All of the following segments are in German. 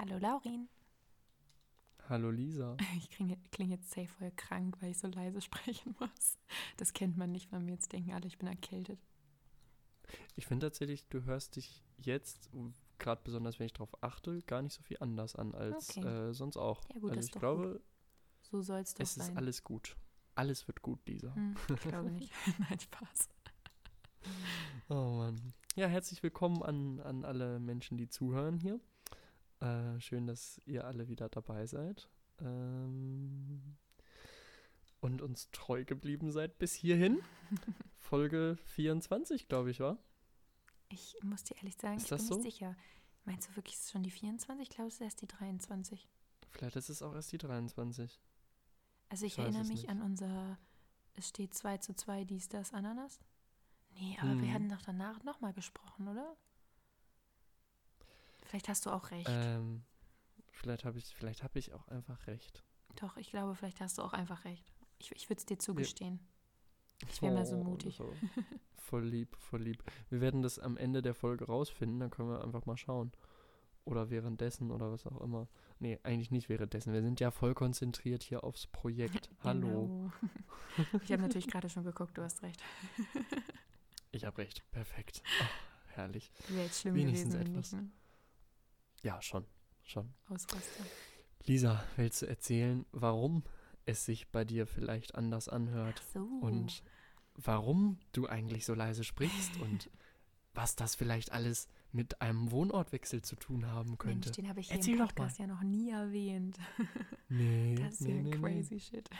Hallo Laurin. Hallo Lisa. Ich klinge, klinge jetzt safe voll krank, weil ich so leise sprechen muss. Das kennt man nicht von mir. Jetzt denken alle, ich bin erkältet. Ich finde tatsächlich, du hörst dich jetzt, gerade besonders wenn ich darauf achte, gar nicht so viel anders an als Okay. äh, sonst auch. Ja, gut, also das ich glaube, So soll es doch es sein. ist alles gut. Alles wird gut, Lisa. Hm, ich glaube nicht. Nein, Spaß. Oh Mann. Ja, herzlich willkommen an, an alle Menschen, die zuhören hier. Äh, schön, dass ihr alle wieder dabei seid. Ähm, und uns treu geblieben seid bis hierhin. Folge 24, glaube ich, war. Ich muss dir ehrlich sagen, Ist ich bin so? nicht sicher. Meinst du wirklich, es ist schon die 24? Ich glaube, es ist erst die 23. Vielleicht ist es auch erst die 23. Also ich Ich erinnere es mich nicht. an unser, es steht 2 zu 2, dies, das, Ananas. Nee, aber wir Mhm. hatten doch danach nochmal gesprochen, oder? Vielleicht hast du auch recht. Ähm, vielleicht habe ich, vielleicht habe ich auch einfach recht. Doch, ich glaube, vielleicht hast du auch einfach recht. Ich, ich würde es dir zugestehen. Ich wäre mal so Oh, mutig. war voll lieb, voll lieb. Wir werden das am Ende der Folge rausfinden, dann können wir einfach mal schauen. Oder währenddessen oder was auch immer. Nee, eigentlich nicht währenddessen. Wir sind ja voll konzentriert hier aufs Projekt. Hallo. Genau. Ich habe natürlich gerade schon geguckt, du hast recht. Ich habe recht. Perfekt. Ach, herrlich. Wäre jetzt schlimm Wenigstens gewesen, etwas. nicht, ne? Ja, schon. Schon. Ausraster. Lisa, willst du erzählen, warum es sich bei dir vielleicht anders anhört? Ach so. Und warum du eigentlich so leise sprichst und was das vielleicht alles mit einem Wohnortwechsel zu tun haben könnte. Mensch, den habe ich hier Erzähl im doch mal. Podcast ja noch nie erwähnt. Nee, Das ist nee, ja nee, nee. crazy shit.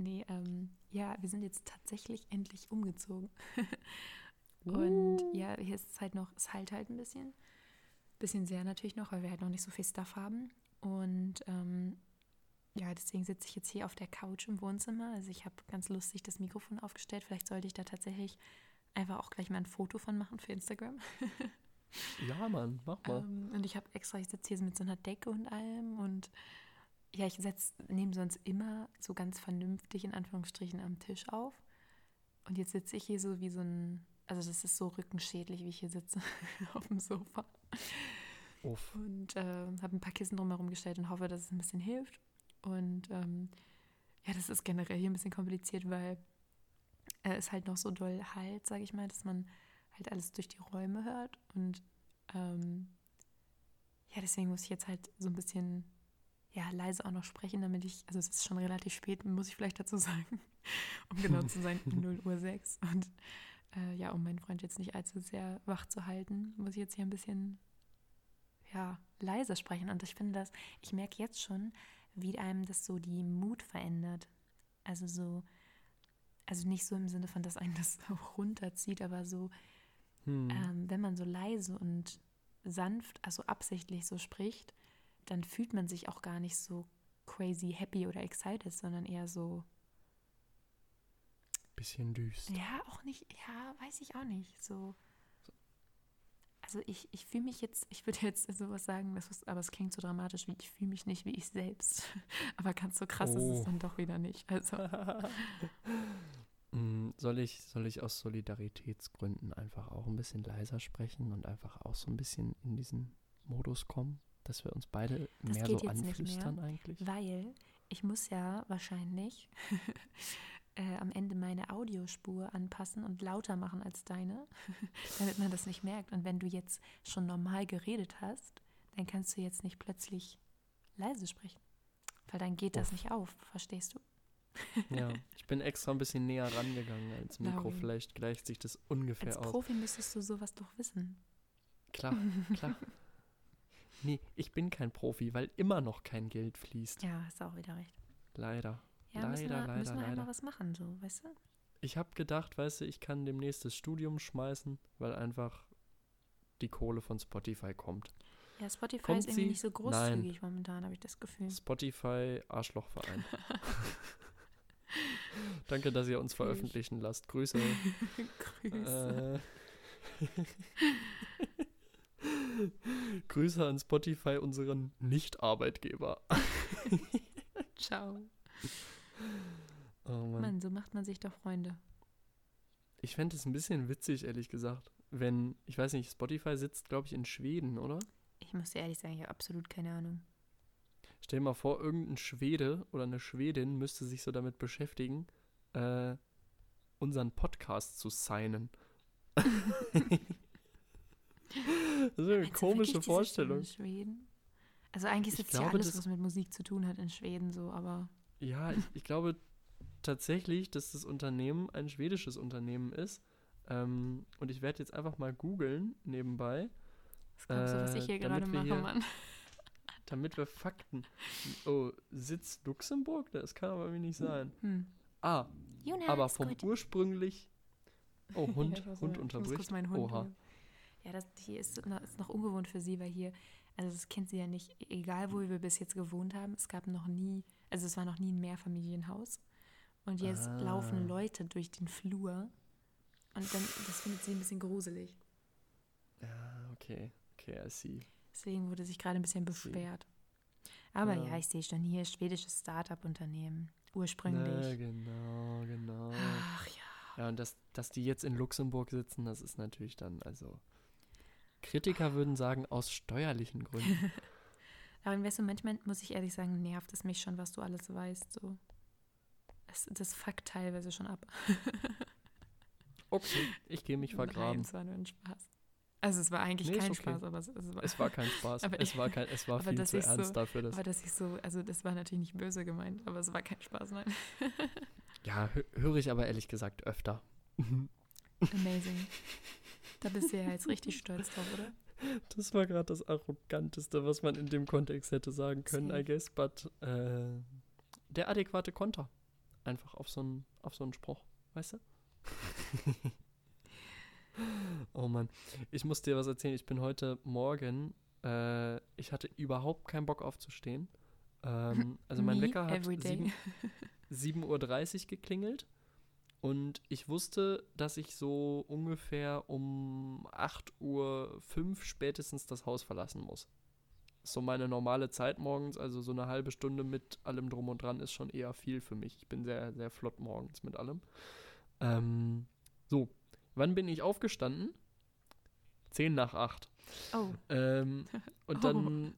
Nee, ähm, ja, wir sind jetzt tatsächlich endlich umgezogen. Und Uh. ja, hier ist es halt noch, es halt halt ein bisschen. Bisschen sehr natürlich noch, weil wir halt noch nicht so viel Stuff haben. Und ähm, ja, deswegen sitze ich jetzt hier auf der Couch im Wohnzimmer. Also ich habe ganz lustig das Mikrofon aufgestellt. Vielleicht sollte ich da tatsächlich einfach auch gleich mal ein Foto von machen für Instagram. Ja, Mann, mach mal. Ähm, und ich habe extra, ich sitze hier mit so einer Decke und allem und ja, ich nehme sonst immer so ganz vernünftig in Anführungsstrichen am Tisch auf. Und jetzt sitze ich hier so wie so ein, also das ist so rückenschädlich, wie ich hier sitze auf dem Sofa. Uff. Und äh, habe ein paar Kissen drumherum gestellt und hoffe, dass es ein bisschen hilft. Und ähm, ja, das ist generell hier ein bisschen kompliziert, weil äh, es halt noch so doll halt, sage ich mal, dass man halt alles durch die Räume hört. Und ähm, ja, deswegen muss ich jetzt halt so ein bisschen ja, leise auch noch sprechen, damit ich, also es ist schon relativ spät, muss ich vielleicht dazu sagen, um genau zu sein, 0 Uhr 6. Und äh, ja, um meinen Freund jetzt nicht allzu sehr wach zu halten, muss ich jetzt hier ein bisschen ja, leiser sprechen. Und ich finde das, ich merke jetzt schon, wie einem das so die Mut verändert. Also so, also nicht so im Sinne von, dass einen das runterzieht, aber so, Hm. ähm, wenn man so leise und sanft, also absichtlich so spricht, dann fühlt man sich auch gar nicht so crazy happy oder excited, sondern eher so, Bisschen düster. ja, auch nicht, ja, weiß ich auch nicht, so. Also ich, ich fühle mich jetzt, ich würde jetzt sowas sagen, das ist, aber es klingt so dramatisch, wie ich fühle mich nicht wie ich selbst. Aber ganz so krass ist Oh. es dann doch wieder nicht. Also Mm, soll, ich, soll ich aus Solidaritätsgründen einfach auch ein bisschen leiser sprechen und einfach auch so ein bisschen in diesen Modus kommen, dass wir uns beide Das mehr so nicht mehr, anflüstern eigentlich? Weil ich muss ja wahrscheinlich äh, am Ende meine Audiospur anpassen und lauter machen als deine, damit man das nicht merkt. Und wenn du jetzt schon normal geredet hast, dann kannst du jetzt nicht plötzlich leise sprechen. Weil dann geht das Uff. nicht auf, verstehst du? Ja, ich bin extra ein bisschen näher rangegangen als Mikro. Vielleicht gleicht sich das ungefähr Als aus. Profi müsstest du sowas doch wissen. Klar, klar. Nee, ich bin kein Profi, weil immer noch kein Geld fließt. Ja, hast du auch wieder recht. Leider. Ja, müssen wir, Leider, müssen wir leider, leider. was machen, so, weißt du? Ich habe gedacht, weißt du, ich kann demnächst das Studium schmeißen, weil einfach die Kohle von Spotify kommt. Ja, Spotify Kommt ist irgendwie sie? nicht so Nein. großzügig momentan, habe ich das Gefühl. Spotify Arschlochverein. Danke, dass ihr uns veröffentlichen lasst. Grüße. Grüße. Äh, Grüße an Spotify, unseren Nicht-Arbeitgeber. Ciao. Oh Mann. Mann, so macht man sich doch Freunde. Ich fände es ein bisschen witzig, ehrlich gesagt, wenn, ich weiß nicht, Spotify sitzt, glaube ich, in Schweden, oder? Ich muss dir ehrlich sagen, ich habe absolut keine Ahnung. Stell dir mal vor, irgendein Schwede oder eine Schwedin müsste sich so damit beschäftigen, äh, unseren Podcast zu signen. das ist eine Meinst komische Vorstellung. Schweden? Also eigentlich Ich ist jetzt ja alles, was mit Musik zu tun hat, in Schweden so, aber Ja, ich, ich glaube tatsächlich, dass das Unternehmen ein schwedisches Unternehmen ist. Ähm, und ich werde jetzt einfach mal googeln nebenbei, was glaubst du, was Äh, ich hier damit gerade mache, hier- Mann? damit wir Fakten. Oh, Sitz Luxemburg? Das kann aber irgendwie nicht sein. Hm. Ah, Jonas, aber vom gut. ursprünglich. Oh, Hund, Ja, Hund unterbricht. Hund Oha. holen. Ja, das hier ist noch, ist noch ungewohnt für sie, weil hier, also das kennt sie ja nicht, egal wo wir bis jetzt gewohnt haben, es gab noch nie, also es war noch nie ein Mehrfamilienhaus. Und jetzt Ah. laufen Leute durch den Flur und dann, das findet sie ein bisschen gruselig. Ja, okay. Okay, I see. Deswegen wurde sich gerade ein bisschen beschwert. Aber Ja. ja, ich sehe schon hier, schwedisches Start-up-Unternehmen, ursprünglich. Na, genau, genau. Ach ja. Ja, und dass, dass die jetzt in Luxemburg sitzen, das ist natürlich dann, also. Kritiker würden sagen, aus steuerlichen Gründen. Aber weißt du, manchmal muss ich ehrlich sagen, nervt es mich schon, was du alles weißt. So. Das, das fuckt teilweise schon ab. Okay, ich gehe mich vergraben. Nein, es war nur ein Spaß. Also es war eigentlich Nee, kein okay. Spaß, aber es, es war, Es war kein Spaß. Aber es war, kein, es war viel zu ich so- ernst dafür. Dass, aber dass ich so, also das war natürlich nicht böse gemeint, aber es war kein Spaß, nein. ja, hö- höre ich aber ehrlich gesagt öfter. Amazing. Da bist du ja jetzt richtig stolz drauf, oder? Das war gerade das Arroganteste, was man in dem Kontext hätte sagen können. I guess. But äh, der adäquate Konter. Einfach auf so einen auf so einen Spruch, weißt du? oh Mann. Ich muss dir was erzählen. Ich bin heute Morgen, äh, ich hatte überhaupt keinen Bock aufzustehen. Ähm, also mein Me, Wecker hat every day. 7 7.30 Uhr geklingelt und ich wusste, dass ich so ungefähr um 8.05 Uhr spätestens das Haus verlassen muss. So meine normale Zeit morgens, also so eine halbe Stunde mit allem drum und dran ist schon eher viel für mich. Ich bin sehr, sehr flott morgens mit allem. Ähm, so, wann bin ich aufgestanden? 10 nach 8. Oh, Ähm, und Oh. dann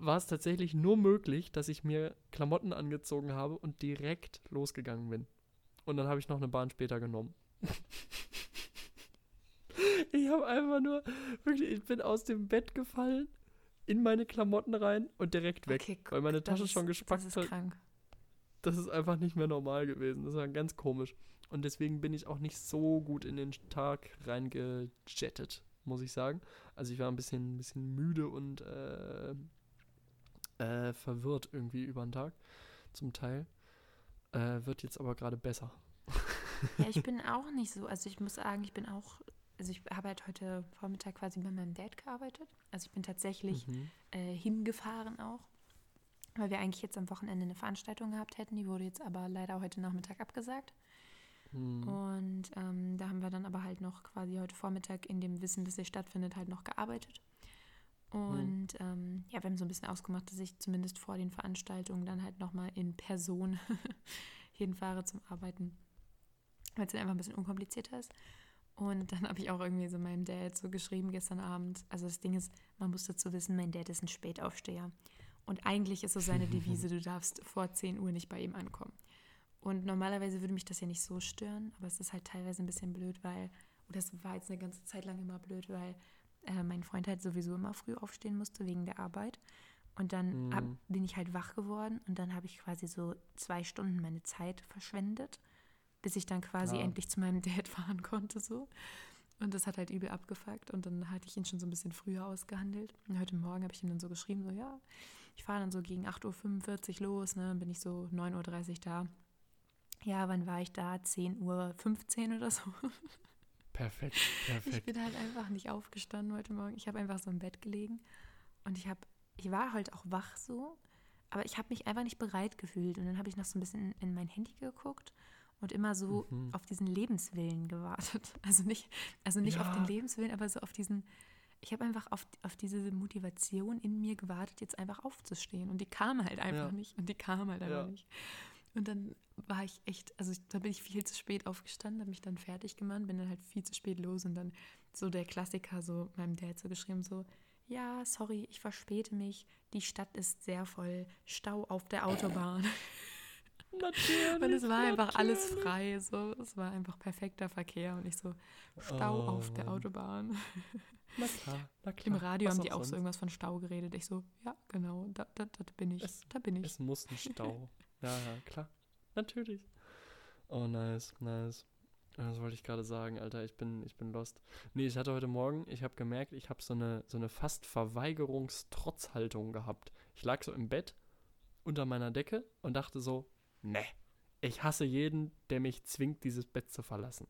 war es tatsächlich nur möglich, dass ich mir Klamotten angezogen habe und direkt losgegangen bin. Und dann habe ich noch eine Bahn später genommen. ich habe einfach nur, wirklich, ich bin aus dem Bett gefallen, in meine Klamotten rein und direkt weg. okay, weil meine Tasche ist- schon gespackt Das ist hat. krank. Das ist einfach nicht mehr normal gewesen. Das war ganz komisch. Und deswegen bin ich auch nicht so gut in den Tag reingejettet, muss ich sagen. Also ich war ein bisschen, ein bisschen müde und äh, äh, verwirrt irgendwie über den Tag, zum Teil. Äh, wird jetzt aber gerade besser. Ja, ich bin auch nicht so. Also ich muss sagen, ich bin auch, also ich habe halt heute Vormittag quasi bei meinem Dad gearbeitet. Also ich bin tatsächlich Mhm. äh, hingefahren auch, weil wir eigentlich jetzt am Wochenende eine Veranstaltung gehabt hätten. Die wurde jetzt aber leider heute Nachmittag abgesagt. Mhm. Und ähm, da haben wir dann aber halt noch quasi heute Vormittag in dem Wissen, dass sie stattfindet, halt noch gearbeitet. Und ähm, ja, wir haben so ein bisschen ausgemacht, dass ich zumindest vor den Veranstaltungen dann halt nochmal in Person hinfahre zum Arbeiten, weil es dann einfach ein bisschen unkomplizierter ist. Und dann habe ich auch irgendwie so meinem Dad so geschrieben gestern Abend. Also das Ding ist, man muss dazu wissen, mein Dad ist ein Spätaufsteher. Und eigentlich ist so seine Devise, du darfst vor 10 Uhr nicht bei ihm ankommen. Und normalerweise würde mich das ja nicht so stören, aber es ist halt teilweise ein bisschen blöd, weil, oder es war jetzt eine ganze Zeit lang immer blöd, weil äh, mein Freund halt sowieso immer früh aufstehen musste wegen der Arbeit. Und dann hab, Mhm. bin ich halt wach geworden und dann habe ich quasi so zwei Stunden meine Zeit verschwendet, bis ich dann quasi Ja. endlich zu meinem Dad fahren konnte so. Und das hat halt übel abgefuckt und dann hatte ich ihn schon so ein bisschen früher ausgehandelt. Und heute Morgen habe ich ihm dann so geschrieben, so ja, ich fahre dann so gegen 8.45 Uhr los, ne, dann bin ich so 9.30 Uhr da. Ja, wann war ich da? 10.15 Uhr oder so. Perfekt, Ich perfekt. bin halt einfach nicht aufgestanden heute Morgen. Ich habe einfach so im Bett gelegen und ich habe, ich war halt auch wach so, aber ich habe mich einfach nicht bereit gefühlt. Und dann habe ich noch so ein bisschen in mein Handy geguckt und immer so Mhm. auf diesen Lebenswillen gewartet. Also nicht, also nicht auf den Ja. Lebenswillen, aber so auf diesen, ich habe einfach auf, auf diese Motivation in mir gewartet, jetzt einfach aufzustehen. Und die kam halt einfach Ja. nicht. Und die kam halt einfach Ja. nicht. Und dann war ich echt, also ich, da bin ich viel zu spät aufgestanden, habe mich dann fertig gemacht, bin dann halt viel zu spät los und dann so der Klassiker, so meinem Dad so geschrieben, so, ja, sorry, ich verspäte mich. Die Stadt ist sehr voll. Stau auf der Autobahn. Natürlich. Und es war einfach alles natürlich. frei. So. Es war einfach perfekter Verkehr und ich so, Stau Oh, auf der Mann. Autobahn. Na klar, na klar. Im Radio Was haben die auch sonst? so irgendwas von Stau geredet. Ich so, ja, genau, da, da, da bin ich. Es- da bin ich. Es muss ein Stau. ja, ja, klar. Natürlich. Oh, nice, nice. Das wollte ich gerade sagen, Alter, ich bin, ich bin lost. Nee, ich hatte heute Morgen, ich habe gemerkt, ich habe so eine, so eine fast Verweigerungstrotzhaltung gehabt. Ich lag so im Bett unter meiner Decke und dachte so, ne, ich hasse jeden, der mich zwingt, dieses Bett zu verlassen.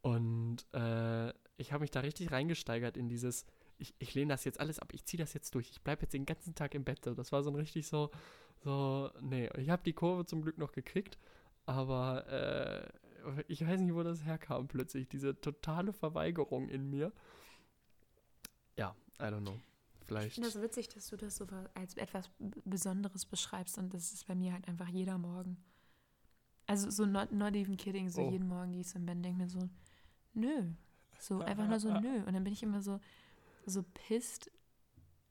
Und äh, ich habe mich da richtig reingesteigert in dieses, ich, ich lehne das jetzt alles ab, ich ziehe das jetzt durch, ich bleibe jetzt den ganzen Tag im Bett. Das war so ein richtig so, so, nee, ich habe die Kurve zum Glück noch gekriegt, aber äh, ich weiß nicht, wo das herkam plötzlich, diese totale Verweigerung in mir. Ja, I don't know. Ich Vielleicht. finde das witzig, dass du das so als etwas Besonderes beschreibst und das ist bei mir halt einfach jeder Morgen. Also so not, not even kidding, so Oh. jeden Morgen gehe ich so im Bett denke mir so, nö. So einfach nur so nö. Und dann bin ich immer so, so pisst.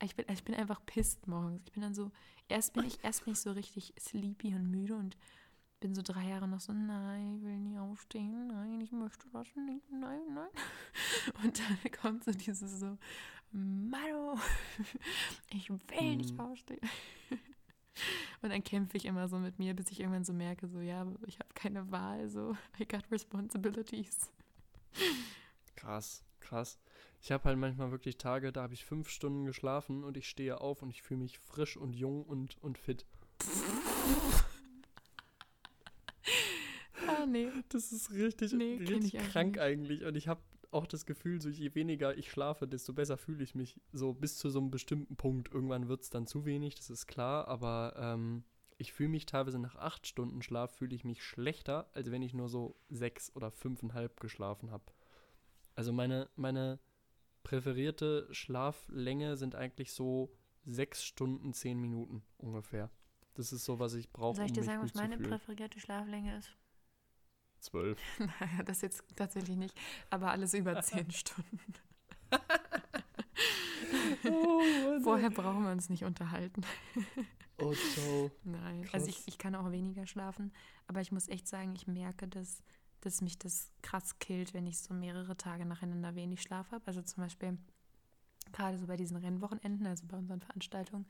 Ich bin, ich bin einfach pisst morgens. Ich bin dann so, erst bin ich, erst bin ich so richtig sleepy und müde und bin so drei Jahre noch so, nein, ich will nie aufstehen, nein, ich möchte das nicht, nein, nein. Und dann kommt so dieses so, Mano, ich will nicht Mhm. aufstehen. Und dann kämpfe ich immer so mit mir, bis ich irgendwann so merke, so, ja, ich habe keine Wahl, so, I got responsibilities. Krass, krass. Ich habe halt manchmal wirklich Tage, da habe ich fünf Stunden geschlafen und ich stehe auf und ich fühle mich frisch und jung und, und fit. Ah, nee. Das ist richtig, Nee, richtig krank eigentlich. Und ich habe auch das Gefühl, so je weniger ich schlafe, desto besser fühle ich mich. So bis zu so einem bestimmten Punkt. Irgendwann wird es dann zu wenig, das ist klar. Aber ähm, ich fühle mich teilweise nach acht Stunden Schlaf, fühle ich mich schlechter, als wenn ich nur so sechs oder fünfeinhalb geschlafen habe. Also meine, meine präferierte Schlaflänge sind eigentlich so sechs Stunden, zehn Minuten ungefähr. Das ist so, was ich brauche, Soll ich um dir mich sagen, gut was meine präferierte Schlaflänge ist? Zwölf. Naja, das jetzt tatsächlich nicht, aber alles über zehn Stunden. Oh. Vorher brauchen wir uns nicht unterhalten. Oh, ciao. Nein, Krass. also ich, ich kann auch weniger schlafen, aber ich muss echt sagen, ich merke, dass, dass mich das krass killt, wenn ich so mehrere Tage nacheinander wenig Schlaf habe. Also zum Beispiel gerade so bei diesen Rennwochenenden, also bei unseren Veranstaltungen,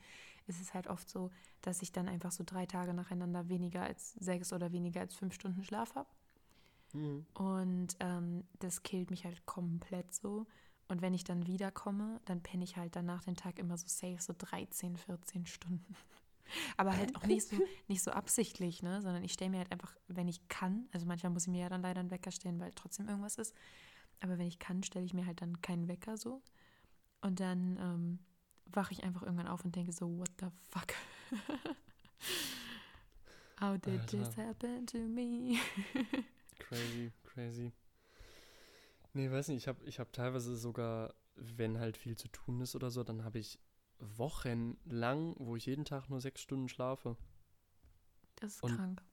ist es halt oft so, dass ich dann einfach so drei Tage nacheinander weniger als sechs oder weniger als fünf Stunden Schlaf habe. Mhm. Und ähm, das killt mich halt komplett so. Und wenn ich dann wiederkomme, dann penne ich halt danach den Tag immer so safe, so 13, 14 Stunden. Aber halt auch nicht so, nicht so absichtlich, ne? Sondern ich stelle mir halt einfach, wenn ich kann, also manchmal muss ich mir ja dann leider einen Wecker stellen, weil trotzdem irgendwas ist. Aber wenn ich kann, stelle ich mir halt dann keinen Wecker so. Und dann ähm, wache ich einfach irgendwann auf und denke so, what the fuck? How did this Alter. happen to me? Crazy, crazy. Nee, weiß nicht, ich habe ich hab teilweise sogar, wenn halt viel zu tun ist oder so, dann habe ich Wochen lang, wo ich jeden Tag nur sechs Stunden schlafe. Das ist Und- krank.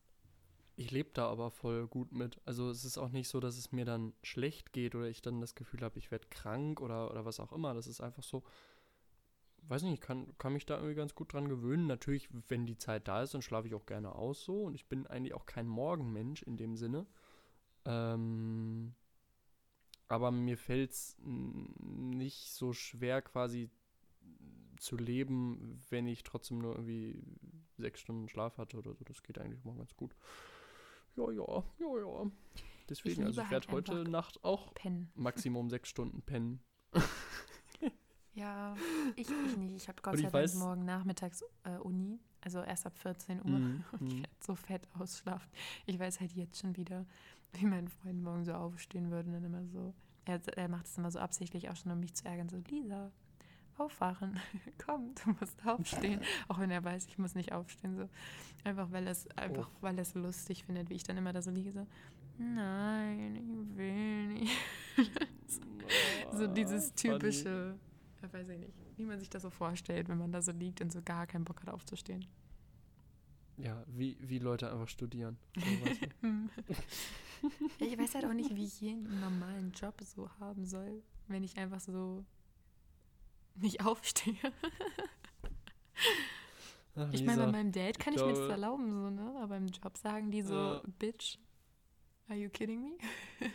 Ich lebe da aber voll gut mit. Also es ist auch nicht so, dass es mir dann schlecht geht oder ich dann das Gefühl habe, ich werde krank oder, oder was auch immer. Das ist einfach so, weiß nicht, ich kann, kann mich da irgendwie ganz gut dran gewöhnen. Natürlich, wenn die Zeit da ist, dann schlafe ich auch gerne aus so. Und ich bin eigentlich auch kein Morgenmensch in dem Sinne. Ähm, aber mir fällt es nicht so schwer quasi zu leben, wenn ich trotzdem nur irgendwie sechs Stunden Schlaf hatte oder so. Das geht eigentlich immer ganz gut. Ja, ja, ja, ja. Deswegen, also liebe ich werde halt heute Nacht auch Pennen. Maximum sechs Stunden pennen. Ja, ich, ich nicht. Ich habe Gott sei ich Dank morgen nachmittags äh, Uni, also erst ab 14 Uhr. Mhm, Und ich mhm. werde so fett ausschlafen. Ich weiß halt jetzt schon wieder, wie mein Freund morgen so aufstehen würde und dann immer so. Er, er macht es immer so absichtlich auch schon, um mich zu ärgern. So, Lisa, aufwachen. Komm, du musst aufstehen. auch wenn er weiß, ich muss nicht aufstehen. So. Einfach weil er es einfach, Oh. weil es lustig findet, wie ich dann immer da so liege. So, nein, ich will nicht. So dieses Ah, funny. typische, ja, weiß ich nicht, wie man sich das so vorstellt, wenn man da so liegt und so gar keinen Bock hat aufzustehen. Ja, wie, wie Leute einfach studieren. So, ich weiß halt auch nicht, wie ich einen normalen Job so haben soll, wenn ich einfach so nicht aufstehe. Ach, Ich meine, bei meinem Date kann ich ich, mir das erlauben, so, ne? Aber beim Job sagen die so, Ja. Bitch, are you kidding me?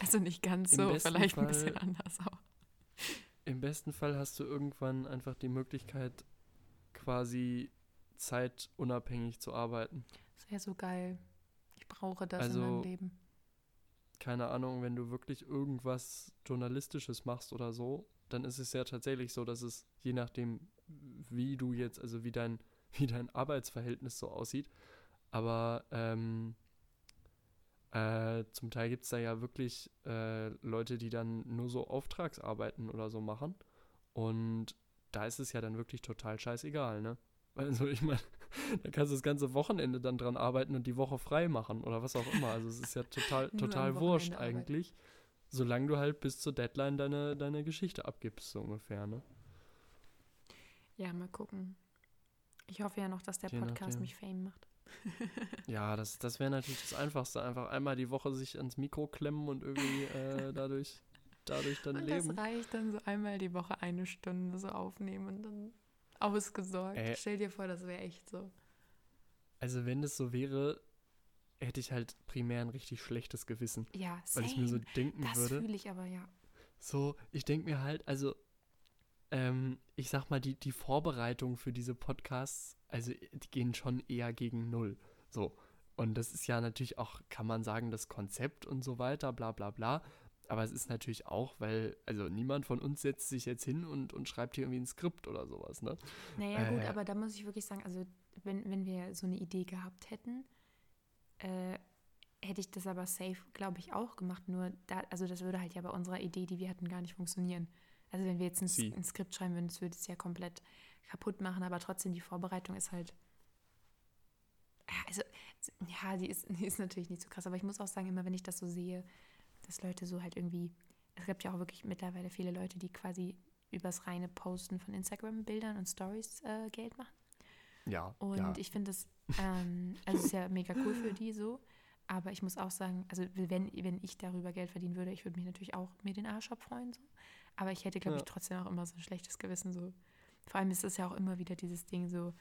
also nicht ganz Im so, vielleicht ein bisschen Fall- anders auch. Im besten Fall hast du irgendwann einfach die Möglichkeit, quasi zeitunabhängig zu arbeiten. Das wäre so geil. Ich brauche das in Also, meinem Leben. Keine Ahnung, wenn du wirklich irgendwas Journalistisches machst oder so, dann ist es ja tatsächlich so, dass es je nachdem, wie du jetzt, also wie dein, wie dein Arbeitsverhältnis so aussieht, aber ähm, äh, zum Teil gibt es da ja wirklich äh, Leute, die dann nur so Auftragsarbeiten oder so machen. Und da ist es ja dann wirklich total scheißegal, ne? Also ich meine, da kannst du das ganze Wochenende dann dran arbeiten und die Woche frei machen oder was auch immer. Also es ist ja total, total wurscht Wochenende arbeiten. Solange du halt bis zur Deadline deine, deine Geschichte abgibst, so ungefähr, ne? Ja, mal gucken. Ich hoffe ja noch, dass der Je Podcast nachdem. mich Fame macht. Ja, das, das wäre natürlich das Einfachste. Einfach einmal die Woche sich ans Mikro klemmen und irgendwie äh, dadurch, dadurch dann Und leben. das reicht dann so einmal die Woche eine Stunde so aufnehmen und dann ausgesorgt. Äh. Stell dir vor, das wäre echt so. Also wenn das so wäre, hätte ich halt primär ein richtig schlechtes Gewissen. Ja, Weil ich mir so same. denken Das würde. fühle ich aber, ja. So, ich denke mir halt, also, ähm, ich sag mal, die, die Vorbereitung für diese Podcasts, also die gehen schon eher gegen null. So. Und das ist ja natürlich auch, kann man sagen, das Konzept und so weiter, bla bla bla. Aber es ist natürlich auch, weil, also niemand von uns setzt sich jetzt hin und, und schreibt hier irgendwie ein Skript oder sowas, ne? Naja, gut, Äh. aber da muss ich wirklich sagen, also wenn, wenn wir so eine Idee gehabt hätten, äh, hätte ich das aber safe, glaube ich, auch gemacht. Nur da, also das würde halt ja bei unserer Idee, die wir hatten, gar nicht funktionieren. Also wenn wir jetzt ein, Sie. ein Skript schreiben würden, das würde es ja komplett kaputt machen, aber trotzdem die Vorbereitung ist halt. Ja, Also, ja, die ist, die ist natürlich nicht so krass, aber ich muss auch sagen, immer wenn ich das so sehe, dass Leute so halt irgendwie, es gibt ja auch wirklich mittlerweile viele Leute, die quasi übers reine Posten von Instagram-Bildern und Stories äh, Geld machen. Ja. Und ja. ich finde das, ähm, also es ist ja mega cool für die so. Aber ich muss auch sagen, also wenn, wenn ich darüber Geld verdienen würde, ich würde mich natürlich auch mir den Arsch abfreuen. So. Aber ich hätte, glaube Ja. ich, trotzdem auch immer so ein schlechtes Gewissen. So. Vor allem ist es ja auch immer wieder dieses Ding so,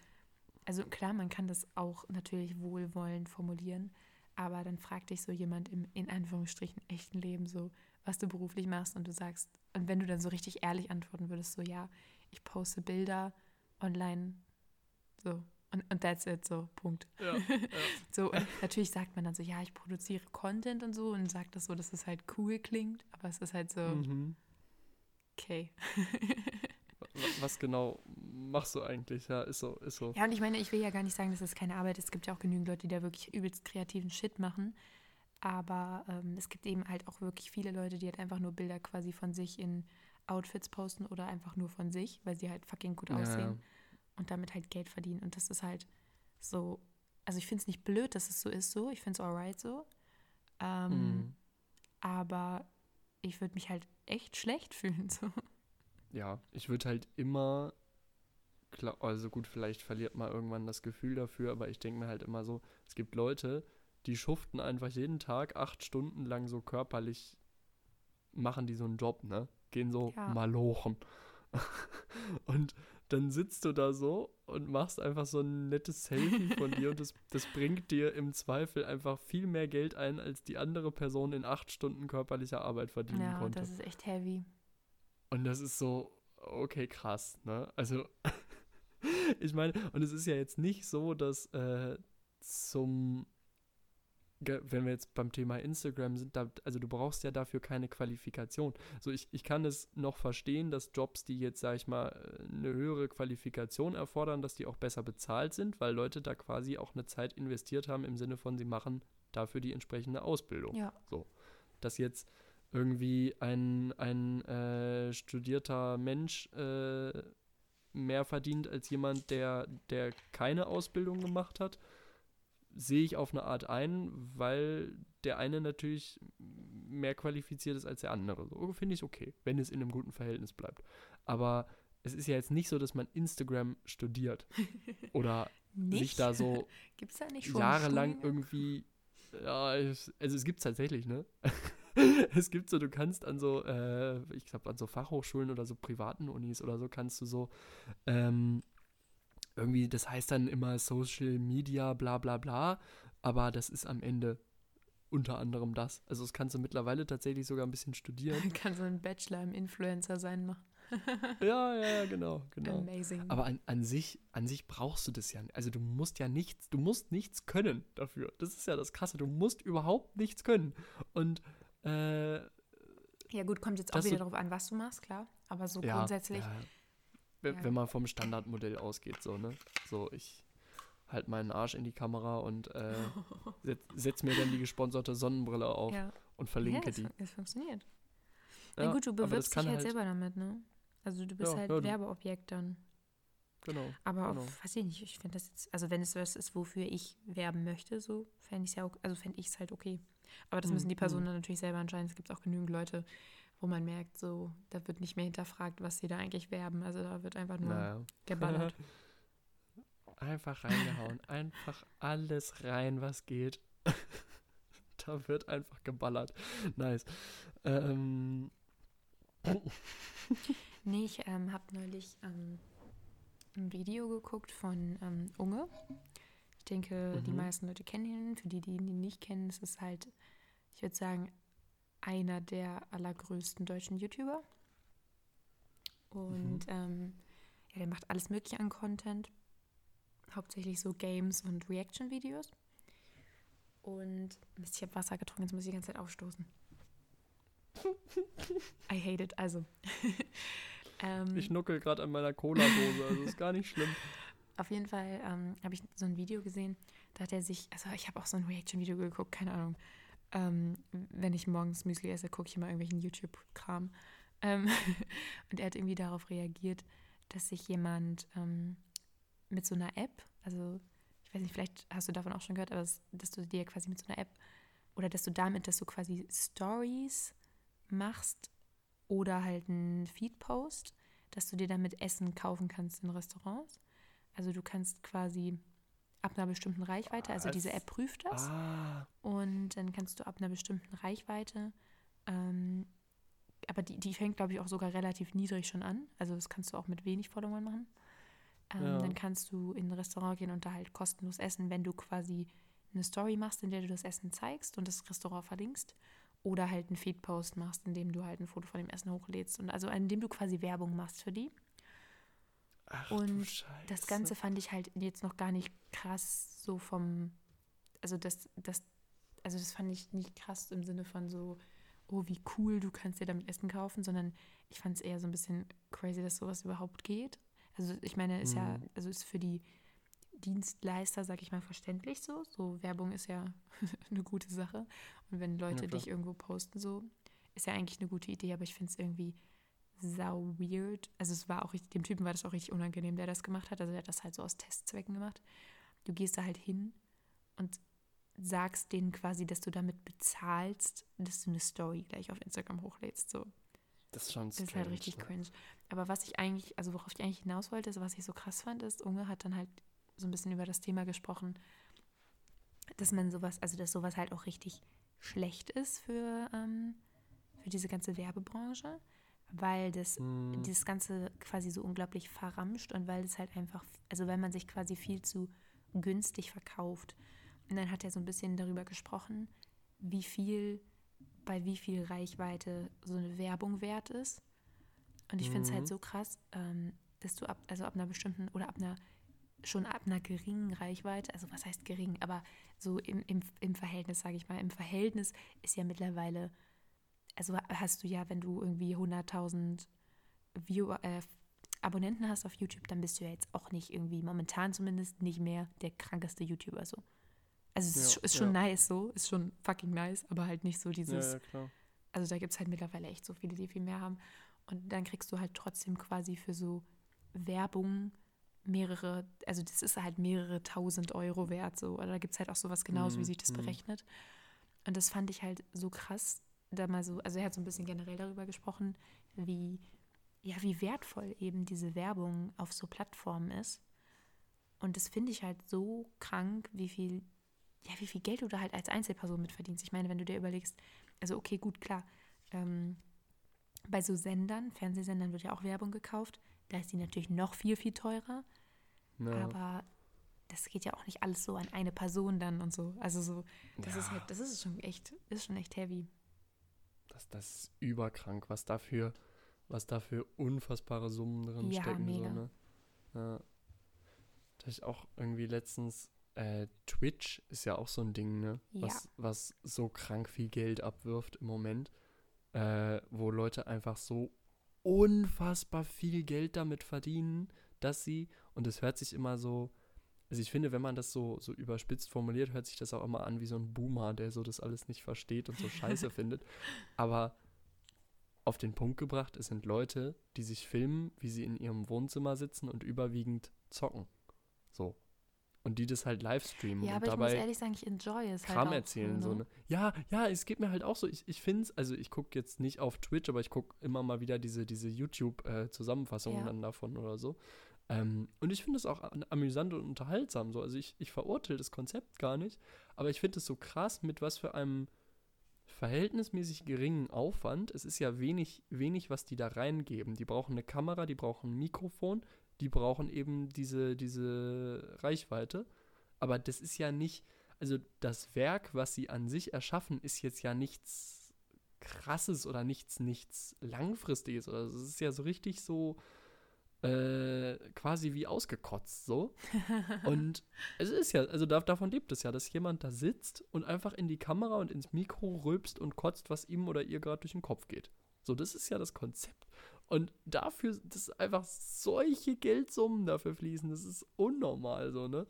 also klar, man kann das auch natürlich wohlwollend formulieren, aber dann fragt dich so jemand im, in Anführungsstrichen, echten Leben so, was du beruflich machst und du sagst, und wenn du dann so richtig ehrlich antworten würdest, so ja, ich poste Bilder online, so, und, und that's it, so, Punkt. ja, ja. So, und natürlich sagt man dann so, ja, ich produziere Content und so und sagt das so, dass es halt cool klingt, aber es ist halt so, Mhm. okay. Wa- Was genau machst du eigentlich? Ja, ist so, ist so. Ja, und ich meine, ich will ja gar nicht sagen, dass es keine Arbeit ist. Es gibt ja auch genügend Leute, die da wirklich übelst kreativen Shit machen. Aber ähm, es gibt eben halt auch wirklich viele Leute, die halt einfach nur Bilder quasi von sich in Outfits posten oder einfach nur von sich, weil sie halt fucking gut Ja, aussehen und damit halt Geld verdienen. Und das ist halt so, also ich finde es nicht blöd, dass es so ist so. Ich finde es alright so. Ähm, Mhm. Aber ich würde mich halt echt schlecht fühlen. So. ja, ich würde halt immer, also gut, vielleicht verliert man irgendwann das Gefühl dafür, aber ich denke mir halt immer so, es gibt Leute, die schuften einfach jeden Tag acht Stunden lang so körperlich, machen die so einen Job, ne? Gehen so Ja. malochen. und dann sitzt du da so und machst einfach so ein nettes Selfie von dir und das, das bringt dir im Zweifel einfach viel mehr Geld ein, als die andere Person in acht Stunden körperlicher Arbeit verdienen Ja, konnte. das ist echt heavy. Und das ist so, okay, krass, ne? Also, ich meine, und es ist ja jetzt nicht so, dass äh, zum, wenn wir jetzt beim Thema Instagram sind, da, also du brauchst ja dafür keine Qualifikation. So, ich, ich kann es noch verstehen, dass Jobs, die jetzt, sag ich mal, eine höhere Qualifikation erfordern, dass die auch besser bezahlt sind, weil Leute da quasi auch eine Zeit investiert haben im Sinne von, sie machen dafür die entsprechende Ausbildung Ja. dass jetzt irgendwie ein, ein äh, studierter Mensch äh, mehr verdient als jemand, der, der keine Ausbildung gemacht hat, sehe ich auf eine Art ein, weil der eine natürlich mehr qualifiziert ist als der andere. So finde ich okay, wenn es in einem guten Verhältnis bleibt. Aber es ist ja jetzt nicht so, dass man Instagram studiert oder sich da so Gibt es da jahrelang irgendwie, ja, also es gibt es tatsächlich, ne? es gibt so, du kannst an so, äh, ich glaube, an so Fachhochschulen oder so privaten Unis oder so kannst du so, ähm, irgendwie, das heißt dann immer Social Media, bla bla bla, aber das ist am Ende unter anderem das. Also das kannst du mittlerweile tatsächlich sogar ein bisschen studieren. Kann so ein Bachelor im Influencer sein machen. ja, ja, genau, genau. Amazing. Aber an, an, sich, an sich brauchst du das ja. Also du musst ja nichts, du musst nichts können dafür. Das ist ja das Krasse. Du musst überhaupt nichts können. Und äh, ja gut, kommt jetzt auch wieder darauf an, was du machst, klar. Aber so ja, grundsätzlich. Ja. Wenn, wenn man vom Standardmodell ausgeht, so, ne? So, ich halt meinen Arsch in die Kamera und äh, setz, setz, mir dann die gesponserte Sonnenbrille auf ja. und verlinke ja, die. Es funktioniert. Ja, Na gut, du bewirbst dich halt, halt, selber damit, ne? Also du bist ja, halt ja, Werbeobjekt dann. Genau. Aber genau. Auch, weiß ich nicht, ich finde das jetzt, also wenn es was ist, wofür ich werben möchte, so fände ich es ja, also fände ich es halt okay. Aber das müssen die mhm, Personen mhm. dann natürlich selber entscheiden. Es gibt auch genügend Leute, wo man merkt, so, da wird nicht mehr hinterfragt, was sie da eigentlich werben. Also da wird einfach nur naja. geballert. Einfach reingehauen. einfach alles rein, was geht. da wird einfach geballert. Nice. Ähm. nee, ich ähm, habe neulich ähm, ein Video geguckt von ähm, Unge. Ich denke, mhm. die meisten Leute kennen ihn. Für die, die ihn nicht kennen, ist es halt, ich würde sagen, einer der allergrößten deutschen YouTuber. Und mhm. ähm, ja, der macht alles Mögliche an Content hauptsächlich so Games und Reaction-Videos. Und Mist, ich habe Wasser getrunken, jetzt muss ich die ganze Zeit aufstoßen. I hate it, also. ähm, ich nuckel gerade an meiner Cola-Dose, also ist gar nicht schlimm. Auf jeden Fall ähm, habe ich so ein Video gesehen, da hat er sich, also ich habe auch so ein Reaction-Video geguckt, keine Ahnung. Ähm, wenn ich morgens Müsli esse, gucke ich immer irgendwelchen YouTube-Kram. Ähm, und er hat irgendwie darauf reagiert, dass sich jemand ähm, mit so einer App, also ich weiß nicht, vielleicht hast du davon auch schon gehört, aber das, dass du dir quasi mit so einer App oder dass du damit, dass du quasi Stories machst oder halt einen Feed-Post, dass du dir damit Essen kaufen kannst in Restaurants. Also du kannst quasi ab einer bestimmten Reichweite, also diese App prüft das ah. und dann kannst du ab einer bestimmten Reichweite, ähm, aber die, die fängt glaube ich auch sogar relativ niedrig schon an, also das kannst du auch mit wenig Followern machen ähm, ja. Dann kannst du in ein Restaurant gehen und da halt kostenlos essen, wenn du quasi eine Story machst, in der du das Essen zeigst und das Restaurant verlinkst. Oder halt einen Feed-Post machst, in dem du halt ein Foto von dem Essen hochlädst. Und also in dem du quasi Werbung machst für die. Ach, und das Ganze fand ich halt jetzt noch gar nicht krass so vom, also das, das, also das fand ich nicht krass im Sinne von so, oh, wie cool, du kannst dir damit Essen kaufen, sondern ich fand es eher so ein bisschen crazy, dass sowas überhaupt geht. Also ich meine, ist mhm. ja, also ist für die Dienstleister, sag ich mal, verständlich so. So Werbung ist ja eine gute Sache. Und wenn Leute ja, dich irgendwo posten, so, ist ja eigentlich eine gute Idee, aber ich finde es irgendwie sau weird. Also es war auch dem Typen war das auch richtig unangenehm, der das gemacht hat. Also er hat das halt so aus Testzwecken gemacht. Du gehst da halt hin und sagst denen quasi, dass du damit bezahlst, dass du eine Story gleich auf Instagram hochlädst. So. Das ist schon Das ist halt richtig ne? cringe. Aber was ich eigentlich, also worauf ich eigentlich hinaus wollte, ist, was ich so krass fand, ist, Unge hat dann halt so ein bisschen über das Thema gesprochen, dass man sowas, also dass sowas halt auch richtig schlecht ist für, ähm, für diese ganze Werbebranche, weil das mm. dieses Ganze quasi so unglaublich verramscht und weil es halt einfach, also weil man sich quasi viel zu günstig verkauft. Und dann hat er so ein bisschen darüber gesprochen, wie viel, bei wie viel Reichweite so eine Werbung wert ist und ich mhm. finde es halt so krass, ähm, dass du ab, also ab einer bestimmten oder ab einer, schon ab einer geringen Reichweite, also was heißt gering, aber so im, im, im Verhältnis, sage ich mal, im Verhältnis ist ja mittlerweile, also hast du ja, wenn du irgendwie 100.000 Viewer, äh, Abonnenten hast auf YouTube, dann bist du ja jetzt auch nicht irgendwie, momentan zumindest, nicht mehr der krankeste YouTuber so. Also es ja, ist, ist, schon ja. nice so, ist schon fucking nice, aber halt nicht so dieses, ja, also da gibt es halt mittlerweile echt so viele, die viel mehr haben. Und dann kriegst du halt trotzdem quasi für so Werbung mehrere, also das ist halt mehrere tausend Euro wert. So. Oder da gibt es halt auch sowas genauso, mhm. wie sich das mhm. berechnet. Und das fand ich halt so krass, da mal so, also er hat so ein bisschen generell darüber gesprochen, wie, ja, wie wertvoll eben diese Werbung auf so Plattformen ist. Und das finde ich halt so krank, wie viel, ja, wie viel Geld du da halt als Einzelperson mitverdienst. Ich meine, wenn du dir überlegst, also okay, gut, klar. Ähm, bei so Sendern, Fernsehsendern wird ja auch Werbung gekauft. Da ist die natürlich noch viel, viel teurer. Ja. Aber das geht ja auch nicht alles so an eine Person dann und so. Also so, das ist Ja. halt, das ist schon echt, ist schon echt heavy. Das, das ist überkrank, was dafür, was da für unfassbare Summen drin Ja, stecken. mega. So, ne? ja. Da ich auch irgendwie letztens, äh, Twitch ist ja auch so ein Ding, ne? Ja. Was, was so krank viel Geld abwirft im Moment, äh, wo Leute einfach so unfassbar viel Geld damit verdienen, dass sie, und es hört sich immer so, also ich finde, wenn man das so, so überspitzt formuliert, hört sich das auch immer an wie so ein Boomer, der so das alles nicht versteht und so scheiße findet. Aber auf den Punkt gebracht, es sind Leute, die sich filmen, wie sie in ihrem Wohnzimmer sitzen und überwiegend zocken. So. Und die das halt live streamen Ja, und aber ich muss dabei ehrlich sagen, ich enjoy es halt Kram erzählen. So, ne? ne? Ja, ja, es geht mir halt auch so. Ich, ich finde es, also ich gucke jetzt nicht auf Twitch, aber ich gucke immer mal wieder diese, diese YouTube-Zusammenfassungen Ja. dann davon oder so. Ähm, und ich finde es auch an- amüsant und unterhaltsam. So. Also ich, ich verurteile das Konzept gar nicht, aber ich finde es so krass, mit was für einem verhältnismäßig geringen Aufwand. Es ist ja wenig, wenig, was die da reingeben. Die brauchen eine Kamera, die brauchen ein Mikrofon, die brauchen eben diese, diese Reichweite. Aber das ist ja nicht, also das Werk, was sie an sich erschaffen, ist jetzt ja nichts krasses oder nichts, nichts langfristiges. Oder es ist ja so richtig so äh, quasi wie ausgekotzt so. Und es ist ja, also da, davon lebt es ja, dass jemand da sitzt und einfach in die Kamera und ins Mikro rülpst und kotzt, was ihm oder ihr gerade durch den Kopf geht. So, das ist ja das Konzept. Und dafür, dass einfach solche Geldsummen dafür fließen, das ist unnormal so, ne?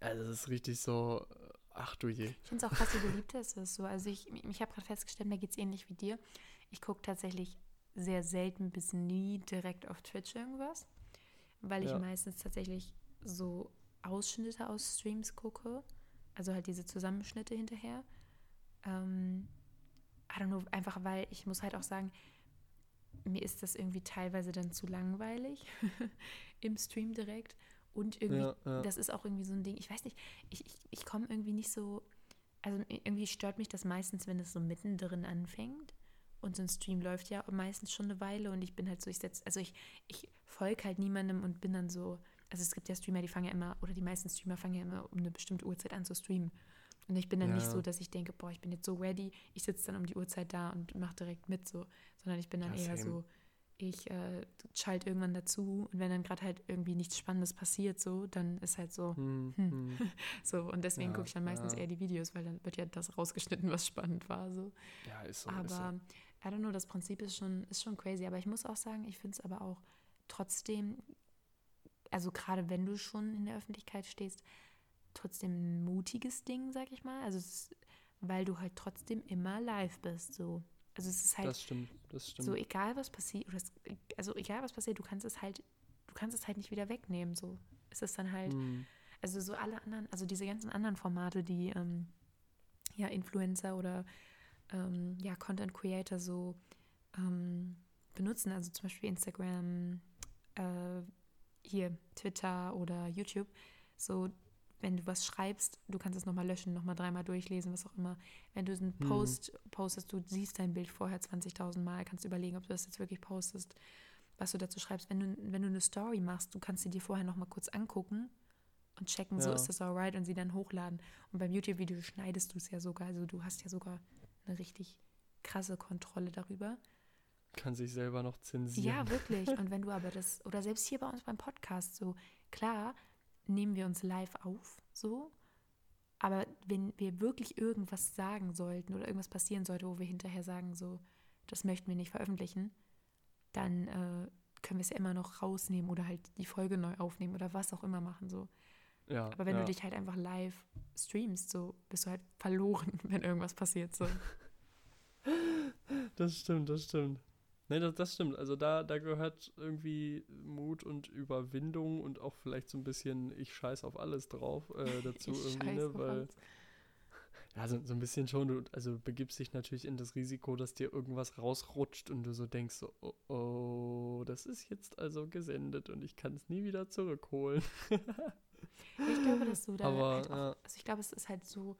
Also das ist richtig so, äh, ach du je. Ich finde es auch krass, wie beliebt es ist. So. Also ich, ich habe gerade festgestellt, mir geht es ähnlich wie dir. Ich gucke tatsächlich sehr selten bis nie direkt auf Twitch irgendwas, weil ich Ja. meistens tatsächlich so Ausschnitte aus Streams gucke. Also halt diese Zusammenschnitte hinterher. Ähm, I don't know, einfach weil ich muss halt auch sagen, mir ist das irgendwie teilweise dann zu langweilig im Stream direkt. Und irgendwie Ja, ja. das ist auch irgendwie so ein Ding, ich weiß nicht, ich, ich, ich komme irgendwie nicht so, also irgendwie stört mich das meistens, wenn es so mittendrin anfängt. Und so ein Stream läuft ja meistens schon eine Weile und ich bin halt so, ich setze, also ich, ich folge halt niemandem und bin dann so, also es gibt ja Streamer, die fangen ja immer, oder die meisten Streamer fangen ja immer um eine bestimmte Uhrzeit an zu streamen. Und ich bin dann nicht Ja. so, dass ich denke, boah, ich bin jetzt so ready, ich sitze dann um die Uhrzeit da und mache direkt mit so, sondern ich bin dann Ja, eher same. so, ich äh, schalte irgendwann dazu und wenn dann gerade halt irgendwie nichts Spannendes passiert, so, dann ist halt so, Hm, Hm. hm. so, und deswegen Ja, gucke ich dann meistens eher die Videos, weil dann wird ja das rausgeschnitten, was spannend war. So. Ja, ist so. ist aber I don't know, das Prinzip ist schon, ist schon crazy. Aber ich muss auch sagen, ich finde es aber auch trotzdem, also gerade wenn du schon in der Öffentlichkeit stehst, trotzdem ein mutiges Ding, sag ich mal. Also ist, weil du halt trotzdem immer live bist. So. Also es ist halt Das stimmt, das stimmt. so egal was passiert, also egal was passiert, du kannst es halt, du kannst es halt nicht wieder wegnehmen. So ist es dann halt. Hm. Also so alle anderen, also diese ganzen anderen Formate, die ähm, ja Influencer oder ähm, ja Content Creator so ähm, benutzen, also zum Beispiel Instagram, äh, hier Twitter oder YouTube, so wenn du was schreibst, du kannst es nochmal löschen, nochmal dreimal durchlesen, was auch immer. Wenn du einen Mhm. Post postest, du siehst dein Bild vorher 20.000 Mal, kannst du überlegen, ob du das jetzt wirklich postest, was du dazu schreibst. Wenn du, wenn du eine Story machst, du kannst sie dir vorher nochmal kurz angucken und checken, so Ja. ist das alright und sie dann hochladen. Und beim YouTube-Video schneidest du es ja sogar, also du hast ja sogar eine richtig krasse Kontrolle darüber. Kann sich selber noch zensieren. Ja, wirklich. Und wenn du aber das, oder selbst hier bei uns beim Podcast, so klar, nehmen wir uns live auf, so, aber wenn wir wirklich irgendwas sagen sollten oder irgendwas passieren sollte, wo wir hinterher sagen, so, das möchten wir nicht veröffentlichen, dann äh, können wir es ja immer noch rausnehmen oder halt die Folge neu aufnehmen oder was auch immer machen, so. Ja, Aber wenn ja. du dich halt einfach live streamst, so, bist du halt verloren, wenn irgendwas passiert, so. Das stimmt, das stimmt. Nee, das, das stimmt. Also da, da gehört irgendwie Mut und Überwindung und auch vielleicht so ein bisschen ich scheiß auf alles drauf äh, dazu Ich irgendwie, ne? Weil, alles. ja, so, so ein bisschen schon, du also begibst dich natürlich in das Risiko, dass dir irgendwas rausrutscht und du so denkst so, oh, oh das ist jetzt also gesendet und ich kann es nie wieder zurückholen. Ich glaube, dass du da Aber, halt auch, ja. also ich glaube, es ist halt so,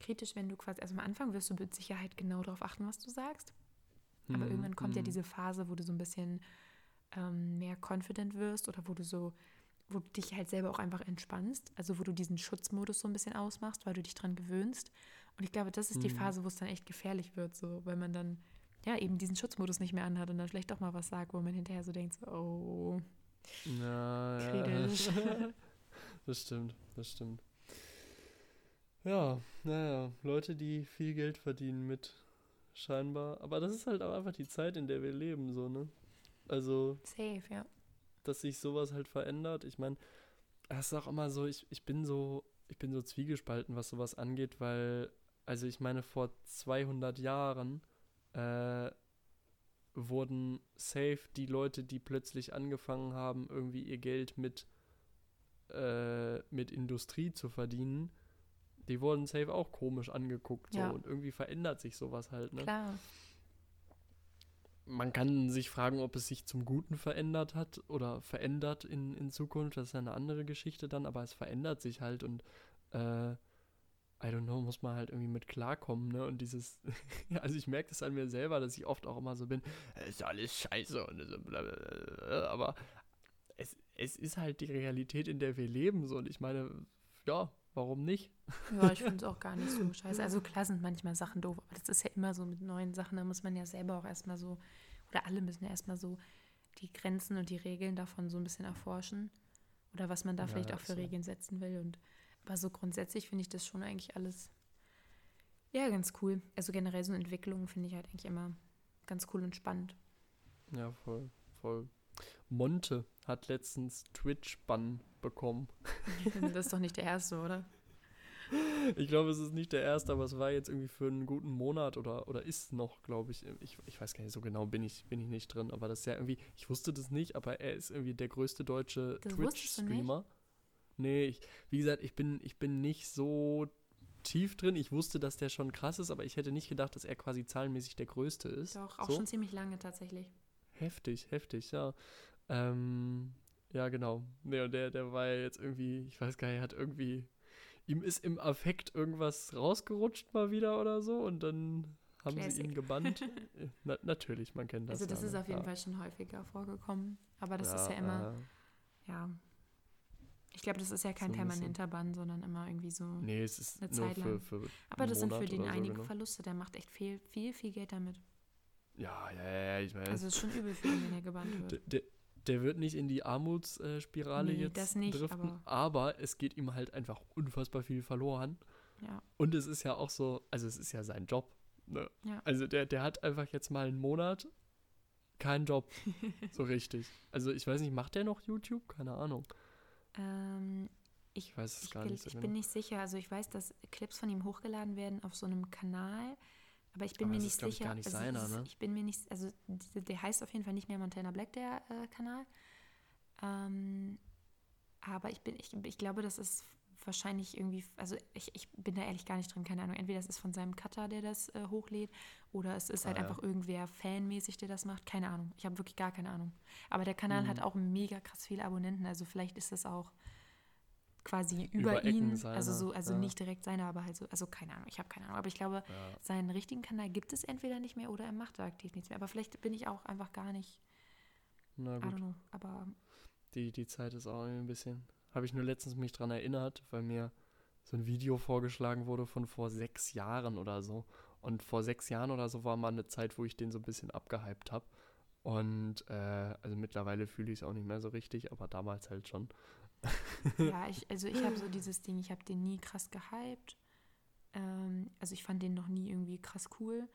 kritisch, wenn du quasi, also am Anfang wirst du mit Sicherheit genau darauf achten, was du sagst. Aber Hm, irgendwann kommt ja hm. diese Phase, wo du so ein bisschen ähm, mehr confident wirst oder wo du so, wo du dich halt selber auch einfach entspannst. Also wo du diesen Schutzmodus so ein bisschen ausmachst, weil du dich dran gewöhnst. Und ich glaube, das ist die Hm. Phase, wo es dann echt gefährlich wird, so, weil man dann ja eben diesen Schutzmodus nicht mehr anhat und dann vielleicht doch mal was sagt, wo man hinterher so denkt, so, oh, Ja, Kritisch. ja. das stimmt, das stimmt. Ja, naja, Leute, die viel Geld verdienen mit, scheinbar. Aber das ist halt auch einfach die Zeit, in der wir leben, so, ne? Also, safe, ja. dass sich sowas halt verändert. Ich meine, es ist auch immer so, ich, ich bin so, ich bin so zwiegespalten, was sowas angeht, weil, also ich meine, vor 200 Jahren äh, wurden safe die Leute, die plötzlich angefangen haben, irgendwie ihr Geld mit, äh, mit Industrie zu verdienen, die wurden safe auch komisch angeguckt. So. Ja. Und irgendwie verändert sich sowas halt. Ne? Klar. Man kann sich fragen, ob es sich zum Guten verändert hat oder verändert in, in Zukunft. Das ist ja eine andere Geschichte dann, aber es verändert sich halt und äh, I don't know, muss man halt irgendwie mit klarkommen, ne? Und dieses, also ich merke das an mir selber, dass ich oft auch immer so bin, "Es ist alles scheiße und so blablabla", aber es, ist halt die Realität, in der wir leben, so und ich meine, ja, warum nicht? Ja, ich finde es auch gar nicht so scheiße. Also klar sind manchmal Sachen doof, aber das ist ja immer so mit neuen Sachen, da muss man ja selber auch erstmal so, oder alle müssen ja erstmal so die Grenzen und die Regeln davon so ein bisschen erforschen. Oder was man da Ja, vielleicht auch für so. Regeln setzen will. Und aber so grundsätzlich finde ich das schon eigentlich alles ja ganz cool. Also generell so Entwicklungen finde ich halt eigentlich immer ganz cool und spannend. Ja, voll, voll. Monte hat letztens Twitch-Bann bekommen. das ist doch nicht der erste, oder? Ich glaube, es ist nicht der erste, aber es war jetzt irgendwie für einen guten Monat oder, oder ist noch, glaube ich. ich. Ich weiß gar nicht, so genau bin ich, bin ich nicht drin, aber das ist ja irgendwie, ich wusste das nicht, aber er ist irgendwie der größte deutsche? Twitch-Streamer. Nee, ich, wie gesagt, ich bin, ich bin nicht so tief drin. Ich wusste, dass der schon krass ist, aber ich hätte nicht gedacht, dass er quasi zahlenmäßig der größte ist. Doch, auch so. schon ziemlich lange tatsächlich. Heftig, heftig, ja. Ähm, ja, genau. Nee, und der, der war ja jetzt irgendwie, ich weiß gar nicht, hat irgendwie, ihm ist im Affekt irgendwas rausgerutscht mal wieder oder so und dann haben sie Classic. ihn gebannt. Na, natürlich, man kennt das. Also das ja, ist ne? auf jeden ja. Fall schon häufiger vorgekommen. Aber das ist ja immer, äh, ja. Ich glaube, das ist ja kein So permanenter Bann, sondern immer irgendwie so. nee, es ist Eine Zeit für, lang. für Aber einen das sind für den so, einige genau. Verluste. Der macht echt viel, viel, viel Geld damit. Ja, ja, ja, ich weiß. Also es ist schon übel für ihn, wenn er gebannt wird. der, der wird nicht in die Armutsspirale Nee, jetzt das nicht, driften, aber- aber es geht ihm halt einfach unfassbar viel verloren. Ja. Und es ist ja auch so, also es ist ja sein Job. Ne? Ja. Also der, der hat einfach jetzt mal einen Monat keinen Job. so richtig. Also ich weiß nicht, macht der noch YouTube? Keine Ahnung. Ähm, Ich weiß es ich gar nicht so ich genau. bin nicht sicher. Also ich weiß, dass Clips von ihm hochgeladen werden auf so einem Kanal. Aber ich bin Aber mir nicht ist, glaub ich, sicher. gar nicht also seiner, es ne? Ich bin mir nicht, also der, heißt auf jeden Fall nicht mehr Montana Black, der äh, Kanal. Ähm, aber ich bin, ich, ich glaube, das ist wahrscheinlich irgendwie, also ich, ich bin da ehrlich gar nicht drin, keine Ahnung. Entweder das ist von seinem Cutter, der das äh, hochlädt, oder es ist halt Ah, ja. einfach irgendwer fanmäßig, der das macht. Keine Ahnung. Ich habe wirklich gar keine Ahnung. Aber der Kanal hat Mhm. auch mega krass viele Abonnenten, also vielleicht ist das auch quasi Über über, ihn, seiner, also so, also ja. nicht direkt seiner, aber halt so, also keine Ahnung, ich habe keine Ahnung. Aber ich glaube, Ja, seinen richtigen Kanal gibt es entweder nicht mehr oder er macht da aktiv nichts mehr. Aber vielleicht bin ich auch einfach gar nicht, na gut. don't know. Aber Die, die Zeit ist auch ein bisschen. Habe ich nur letztens mich dran erinnert, weil mir so ein Video vorgeschlagen wurde von vor sechs Jahren oder so. Und vor sechs Jahren oder so war mal eine Zeit, wo ich den so ein bisschen abgehypt habe. Und äh, also mittlerweile fühle ich es auch nicht mehr so richtig, aber damals halt schon. Ja, ich, also ich habe so dieses Ding, ich habe den nie krass gehypt. Ähm, also ich fand den noch nie irgendwie krass cool.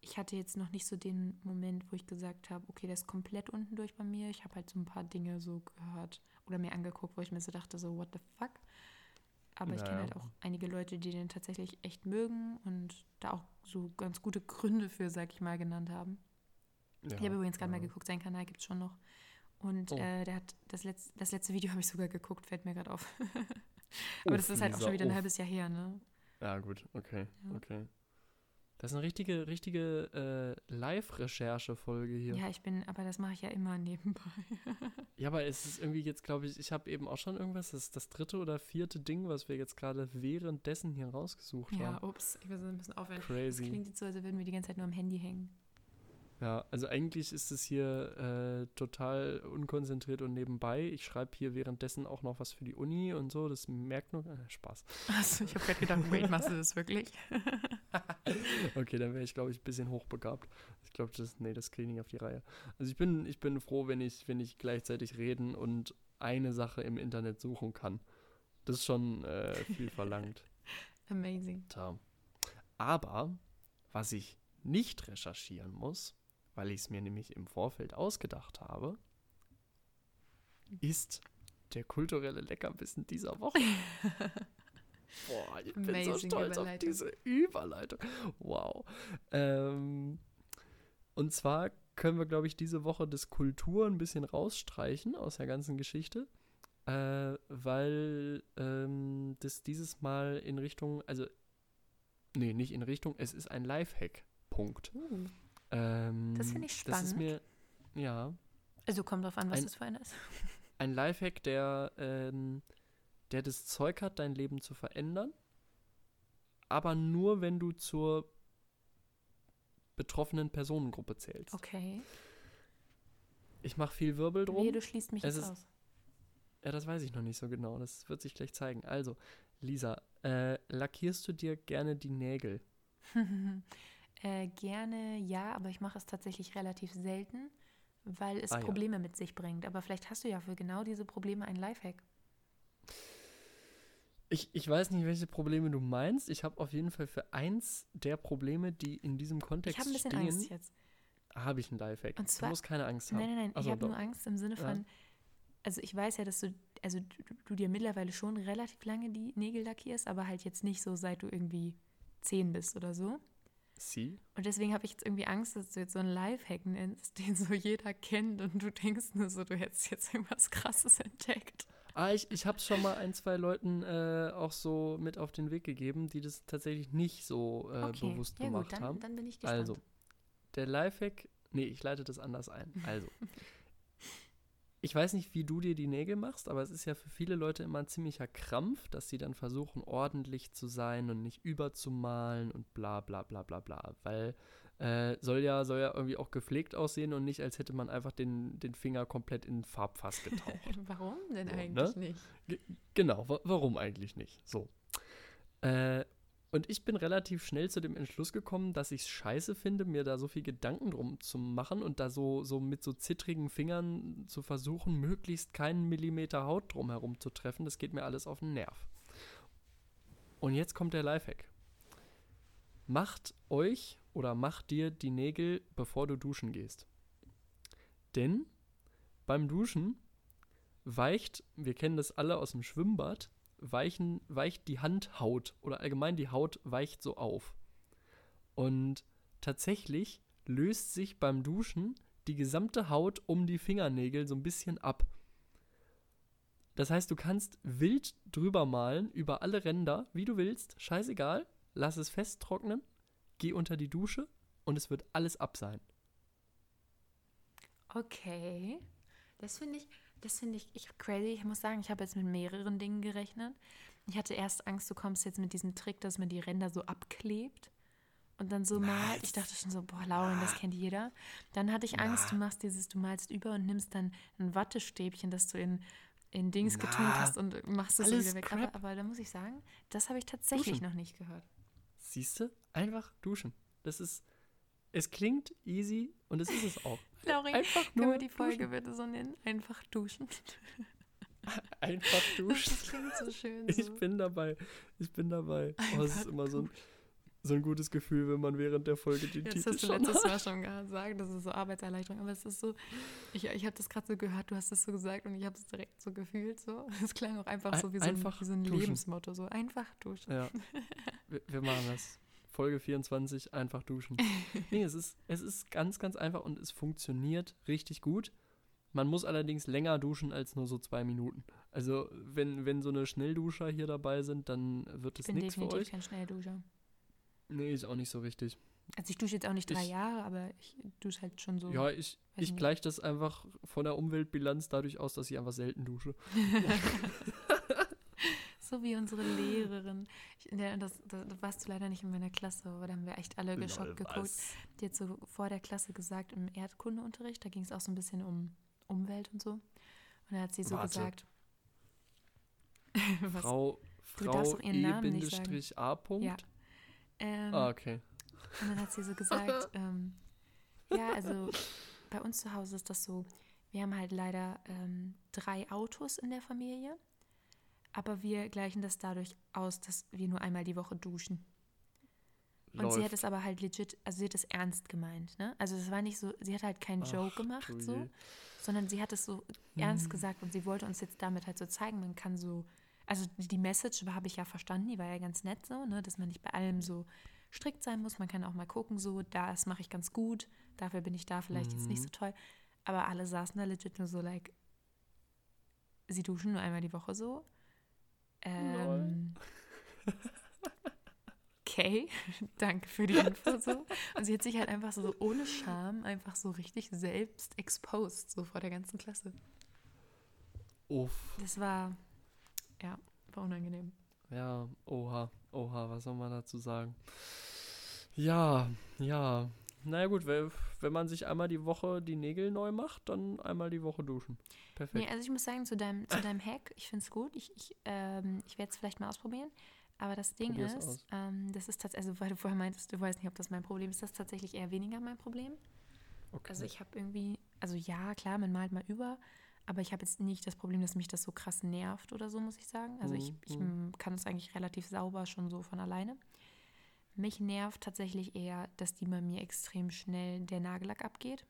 Ich hatte jetzt noch nicht so den Moment, wo ich gesagt habe, okay, der ist komplett unten durch bei mir. Ich habe halt so ein paar Dinge so gehört oder mir angeguckt, wo ich mir so dachte, so, what the fuck? Aber ich Ja, kenne halt auch einige Leute, die den tatsächlich echt mögen und da auch so ganz gute Gründe für, sag ich mal, genannt haben. Ja, Ich habe übrigens gerade ja. mal geguckt, seinen Kanal gibt es schon noch. Und Oh. äh, der hat das letzte, das letzte Video habe ich sogar geguckt, fällt mir gerade auf. Aber Uff, das ist halt auch schon wieder ein uff. halbes Jahr her, ne? Ja, gut, okay, Ja. okay. Das ist eine richtige, richtige äh, Live-Recherche-Folge hier. Ja, ich bin, aber das mache ich ja immer nebenbei. Ja, aber es ist irgendwie jetzt, glaube ich, ich habe eben auch schon irgendwas, das ist das dritte oder vierte Ding, was wir jetzt gerade währenddessen hier rausgesucht ja, haben. ups, ich muss ein bisschen aufhören. Das Crazy. klingt jetzt so, als würden wir die ganze Zeit nur am Handy hängen. Ja, also eigentlich ist es hier äh, total unkonzentriert und nebenbei. Ich schreibe hier währenddessen auch noch was für die Uni und so, das merkt nur äh, Spaß. Achso, ich habe gerade gedacht, wait, machst du das wirklich? Okay, dann wäre ich, glaube ich, ein bisschen hochbegabt. Ich glaube, das, nee, das kriege ich nicht auf die Reihe. Also ich bin, ich bin froh, wenn ich, wenn ich gleichzeitig reden und eine Sache im Internet suchen kann. Das ist schon äh, viel verlangt. Amazing. Aber was ich nicht recherchieren muss, weil ich es mir nämlich im Vorfeld ausgedacht habe, ist der kulturelle Leckerbissen dieser Woche. Boah, ich bin so Amazing stolz auf diese Überleitung. Wow. Ähm, und zwar können wir, glaube ich, diese Woche das Kultur ein bisschen rausstreichen aus der ganzen Geschichte, äh, weil ähm, das dieses Mal in Richtung, also, nee, nicht in Richtung, es ist ein Lifehack. Punkt. Uh, Ähm, Das finde ich Das ist spannend. mir, ja, also kommt drauf an, was Ein- das für einer ist. ein Lifehack, der, ähm, der das Zeug hat, dein Leben zu verändern, aber nur, wenn du zur betroffenen Personengruppe zählst. Okay. Ich mache viel Wirbel drum. Nee, du schließt mich Es jetzt ist- aus. Ja, das weiß ich noch nicht so genau. Das wird sich gleich zeigen. Also, Lisa, äh, lackierst du dir gerne die Nägel? äh, gerne ja, aber ich mache es tatsächlich relativ selten, weil es Ah, ja. Probleme mit sich bringt. Aber vielleicht hast du ja für genau diese Probleme einen Lifehack. Ich, ich weiß nicht, welche Probleme du meinst. Ich habe auf jeden Fall für eins der Probleme, die in diesem Ich Kontext habe ein bisschen stehen, Angst jetzt. habe ich einen Lifehack. Und zwar- du musst keine Angst haben. Nein, nein, nein. Ach ich habe nur. Angst im Sinne Ja. von, also ich weiß ja, dass du, also du, du dir mittlerweile schon relativ lange die Nägel lackierst, aber halt jetzt nicht so, seit du irgendwie zehn bist oder so. Sie? Und deswegen habe ich jetzt irgendwie Angst, dass du jetzt so einen Lifehack nennst, den so jeder kennt und du denkst nur so, du hättest jetzt irgendwas Krasses entdeckt. Ah, ich, ich habe es schon mal ein, zwei Leuten äh, auch so mit auf den Weg gegeben, die das tatsächlich nicht so äh, Okay, bewusst ja gemacht gut, dann, haben. dann bin ich gespannt. Also, der Lifehack, nee, ich leite das anders ein. Also, ich weiß nicht, wie du dir die Nägel machst, aber es ist ja für viele Leute immer ein ziemlicher Krampf, dass sie dann versuchen, ordentlich zu sein und nicht überzumalen und bla bla bla bla bla. Weil äh, soll ja, soll ja irgendwie auch gepflegt aussehen und nicht, als hätte man einfach den, den Finger komplett in Farbfass getaucht. Warum denn So, eigentlich ne? nicht? Genau, wa warum eigentlich nicht? So. Äh, und ich bin relativ schnell zu dem Entschluss gekommen, dass ich es scheiße finde, mir da so viel Gedanken drum zu machen und da so, so mit so zittrigen Fingern zu versuchen, möglichst keinen Millimeter Haut drumherum zu treffen. Das geht mir alles auf den Nerv. Und jetzt kommt der Lifehack. Macht euch oder mach dir die Nägel, bevor du duschen gehst. Denn beim Duschen weicht, wir kennen das alle aus dem Schwimmbad, weichen, weicht die Handhaut oder allgemein die Haut weicht so auf. Und tatsächlich löst sich beim Duschen die gesamte Haut um die Fingernägel so ein bisschen ab. Das heißt, du kannst wild drüber malen, über alle Ränder, wie du willst, scheißegal, lass es festtrocknen, geh unter die Dusche und es wird alles ab sein. Okay. Das finde ich, das finde ich, ich crazy. Ich muss sagen, ich habe jetzt mit mehreren Dingen gerechnet. Ich hatte erst Angst, du kommst jetzt mit diesem Trick, dass man die Ränder so abklebt und dann so malt. Ich dachte schon so, boah, Lauren, das kennt jeder. Dann hatte ich Angst, du machst dieses, du malst über und nimmst dann ein Wattestäbchen, das du in, in Dings Na, getunkt hast und machst es alles wieder weg. Aber, aber da muss ich sagen, das habe ich tatsächlich Duschen. noch nicht gehört. Siehst du? Einfach duschen. Das ist, es klingt easy und es ist es auch. Lauren, Einfach können nur wir die Folge duschen. bitte so nennen? Einfach duschen. Einfach duschen. Das klingt so schön. Ich So. bin dabei. Ich bin dabei. Oh, es ist immer so ein, so ein gutes Gefühl, wenn man während der Folge den Jetzt Titel hast du schon letztes hat. Mal schon gesagt, das ist so Arbeitserleichterung, aber es ist so, ich, ich habe das gerade so gehört, du hast es so gesagt und ich habe es direkt so gefühlt so. Es klang auch einfach Ein- so wie so ein, wie so ein. Lebensmotto, so einfach duschen. Ja. Wir, wir machen das. Folge 24, einfach duschen. Nee, es ist, es ist ganz, ganz einfach und es funktioniert richtig gut. Man muss allerdings länger duschen als nur so zwei Minuten. Also, wenn, wenn so eine Schnellduscher hier dabei sind, dann wird Ich es bin nichts für definitiv euch. kein Schnellduscher. Nee, ist auch nicht so richtig. Also ich dusche jetzt auch nicht drei Ich- Jahre, aber ich dusche halt schon so. Ja, ich, ich gleiche das einfach von der Umweltbilanz dadurch aus, dass ich einfach selten dusche. So wie unsere Lehrerin. Ich, das, da da warst du leider nicht in meiner Klasse, aber da haben wir echt alle geschockt geguckt. Die hat so vor der Klasse gesagt, im Erdkundeunterricht, da ging es auch so ein bisschen um Umwelt und so. Und da hat sie so Warte. gesagt. Was? Frau, Frau darfst doch ihren Namen nicht E-Bindestrich A. Punkt. Ja. Ähm, Ah, okay. Und dann hat sie so gesagt, ähm, ja, also bei uns zu Hause ist das so, wir haben halt leider ähm, drei Autos in der Familie, aber wir gleichen das dadurch aus, dass wir nur einmal die Woche duschen. Und sie hat es aber halt legit, also sie hat es ernst gemeint, ne? Also es war nicht so, sie hat halt keinen Joke Ach, gemacht, du so, je. sondern sie hat es so ernst Hm. gesagt und sie wollte uns jetzt damit halt so zeigen, man kann so, also die Message habe ich ja verstanden, die war ja ganz nett so, ne, dass man nicht bei allem so strikt sein muss, man kann auch mal gucken, so, das mache ich ganz gut, dafür bin ich da vielleicht jetzt nicht Mhm. so toll, aber alle saßen da legit nur so, like, sie duschen nur einmal die Woche so. Ähm, okay, danke für die Info so. Und sie hat sich halt einfach so ohne Scham einfach so richtig selbst exposed, so vor der ganzen Klasse. Uff. Das war, ja, war unangenehm. Ja, oha, oha, was soll man dazu sagen? Ja, ja. Naja gut, wenn, wenn man sich einmal die Woche die Nägel neu macht, dann einmal die Woche duschen. Perfekt. Nee, also ich muss sagen, zu deinem, zu deinem Hack, ich finde es gut. Ich, ich, ähm, ich werde es vielleicht mal ausprobieren. Aber das Ding Probier's ist, ähm, das ist tatsächlich, also weil du vorher meintest, du weißt nicht, ob das mein Problem ist, das ist tatsächlich eher weniger mein Problem. okay. Also ich habe irgendwie, also ja, klar, man malt mal über, aber ich habe jetzt nicht das Problem, dass mich das so krass nervt oder so, muss ich sagen. Also ich, Mhm, ich mhm. kann es eigentlich relativ sauber schon so von alleine. Mich nervt tatsächlich eher, dass die bei mir extrem schnell der Nagellack abgeht.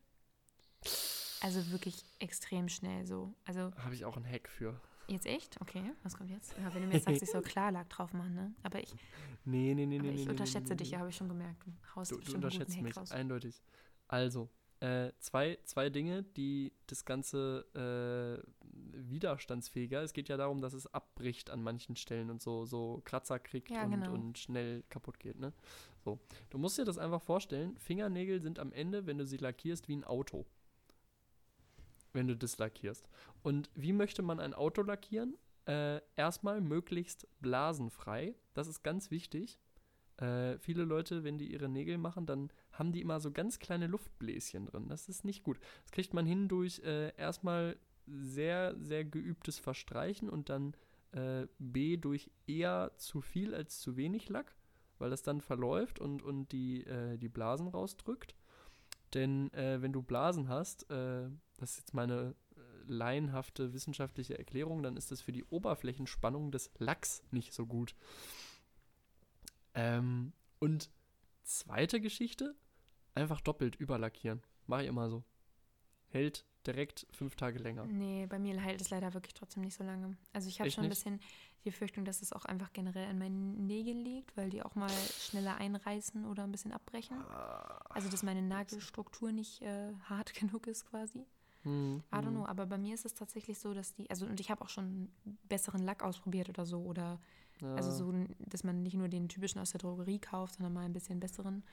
Also wirklich extrem schnell so. Also Habe ich auch einen Hack für. jetzt echt? Okay, was kommt jetzt? Ja, wenn du mir jetzt sagst, ich soll Klarlack drauf machen, ne? Aber ich, Nee, nee, nee, nee. ich nee, unterschätze nee, nee, dich, nee. ja, habe ich schon gemerkt. Du haust Du, du unterschätzt mich, raus. eindeutig. Also, äh, zwei, zwei Dinge, die das Ganze äh, widerstandsfähiger. Es geht ja darum, dass es abbricht an manchen Stellen und so, so Kratzer kriegt Ja, und, genau. und schnell kaputt geht. Ne? So. Du musst dir das einfach vorstellen, Fingernägel sind am Ende, wenn du sie lackierst, wie ein Auto. Wenn du das lackierst. Und wie möchte man ein Auto lackieren? Äh, erstmal möglichst blasenfrei. Das ist ganz wichtig. Äh, viele Leute, wenn die ihre Nägel machen, dann haben die immer so ganz kleine Luftbläschen drin. Das ist nicht gut. Das kriegt man hin durch äh, erstmal sehr, sehr geübtes Verstreichen und dann äh, B durch eher zu viel als zu wenig Lack, weil das dann verläuft und, und die, äh, die Blasen rausdrückt. Denn äh, wenn du Blasen hast, äh, das ist jetzt meine laienhafte wissenschaftliche Erklärung, dann ist das für die Oberflächenspannung des Lacks nicht so gut. Ähm, und zweite Geschichte, einfach doppelt überlackieren. Mache ich immer so. Hält direkt fünf Tage länger. Nee, bei mir hält es leider wirklich trotzdem nicht so lange. Also ich habe schon ein nicht? bisschen die Befürchtung, dass es auch einfach generell an meinen Nägeln liegt, weil die auch mal schneller einreißen oder ein bisschen abbrechen. Also dass meine Nagelstruktur nicht äh, hart genug ist quasi. Hm, I don't hm. know, aber bei mir ist es tatsächlich so, dass die, also und ich habe auch schon besseren Lack ausprobiert oder so oder also Ja. so, dass man nicht nur den typischen aus der Drogerie kauft, sondern mal ein bisschen besseren.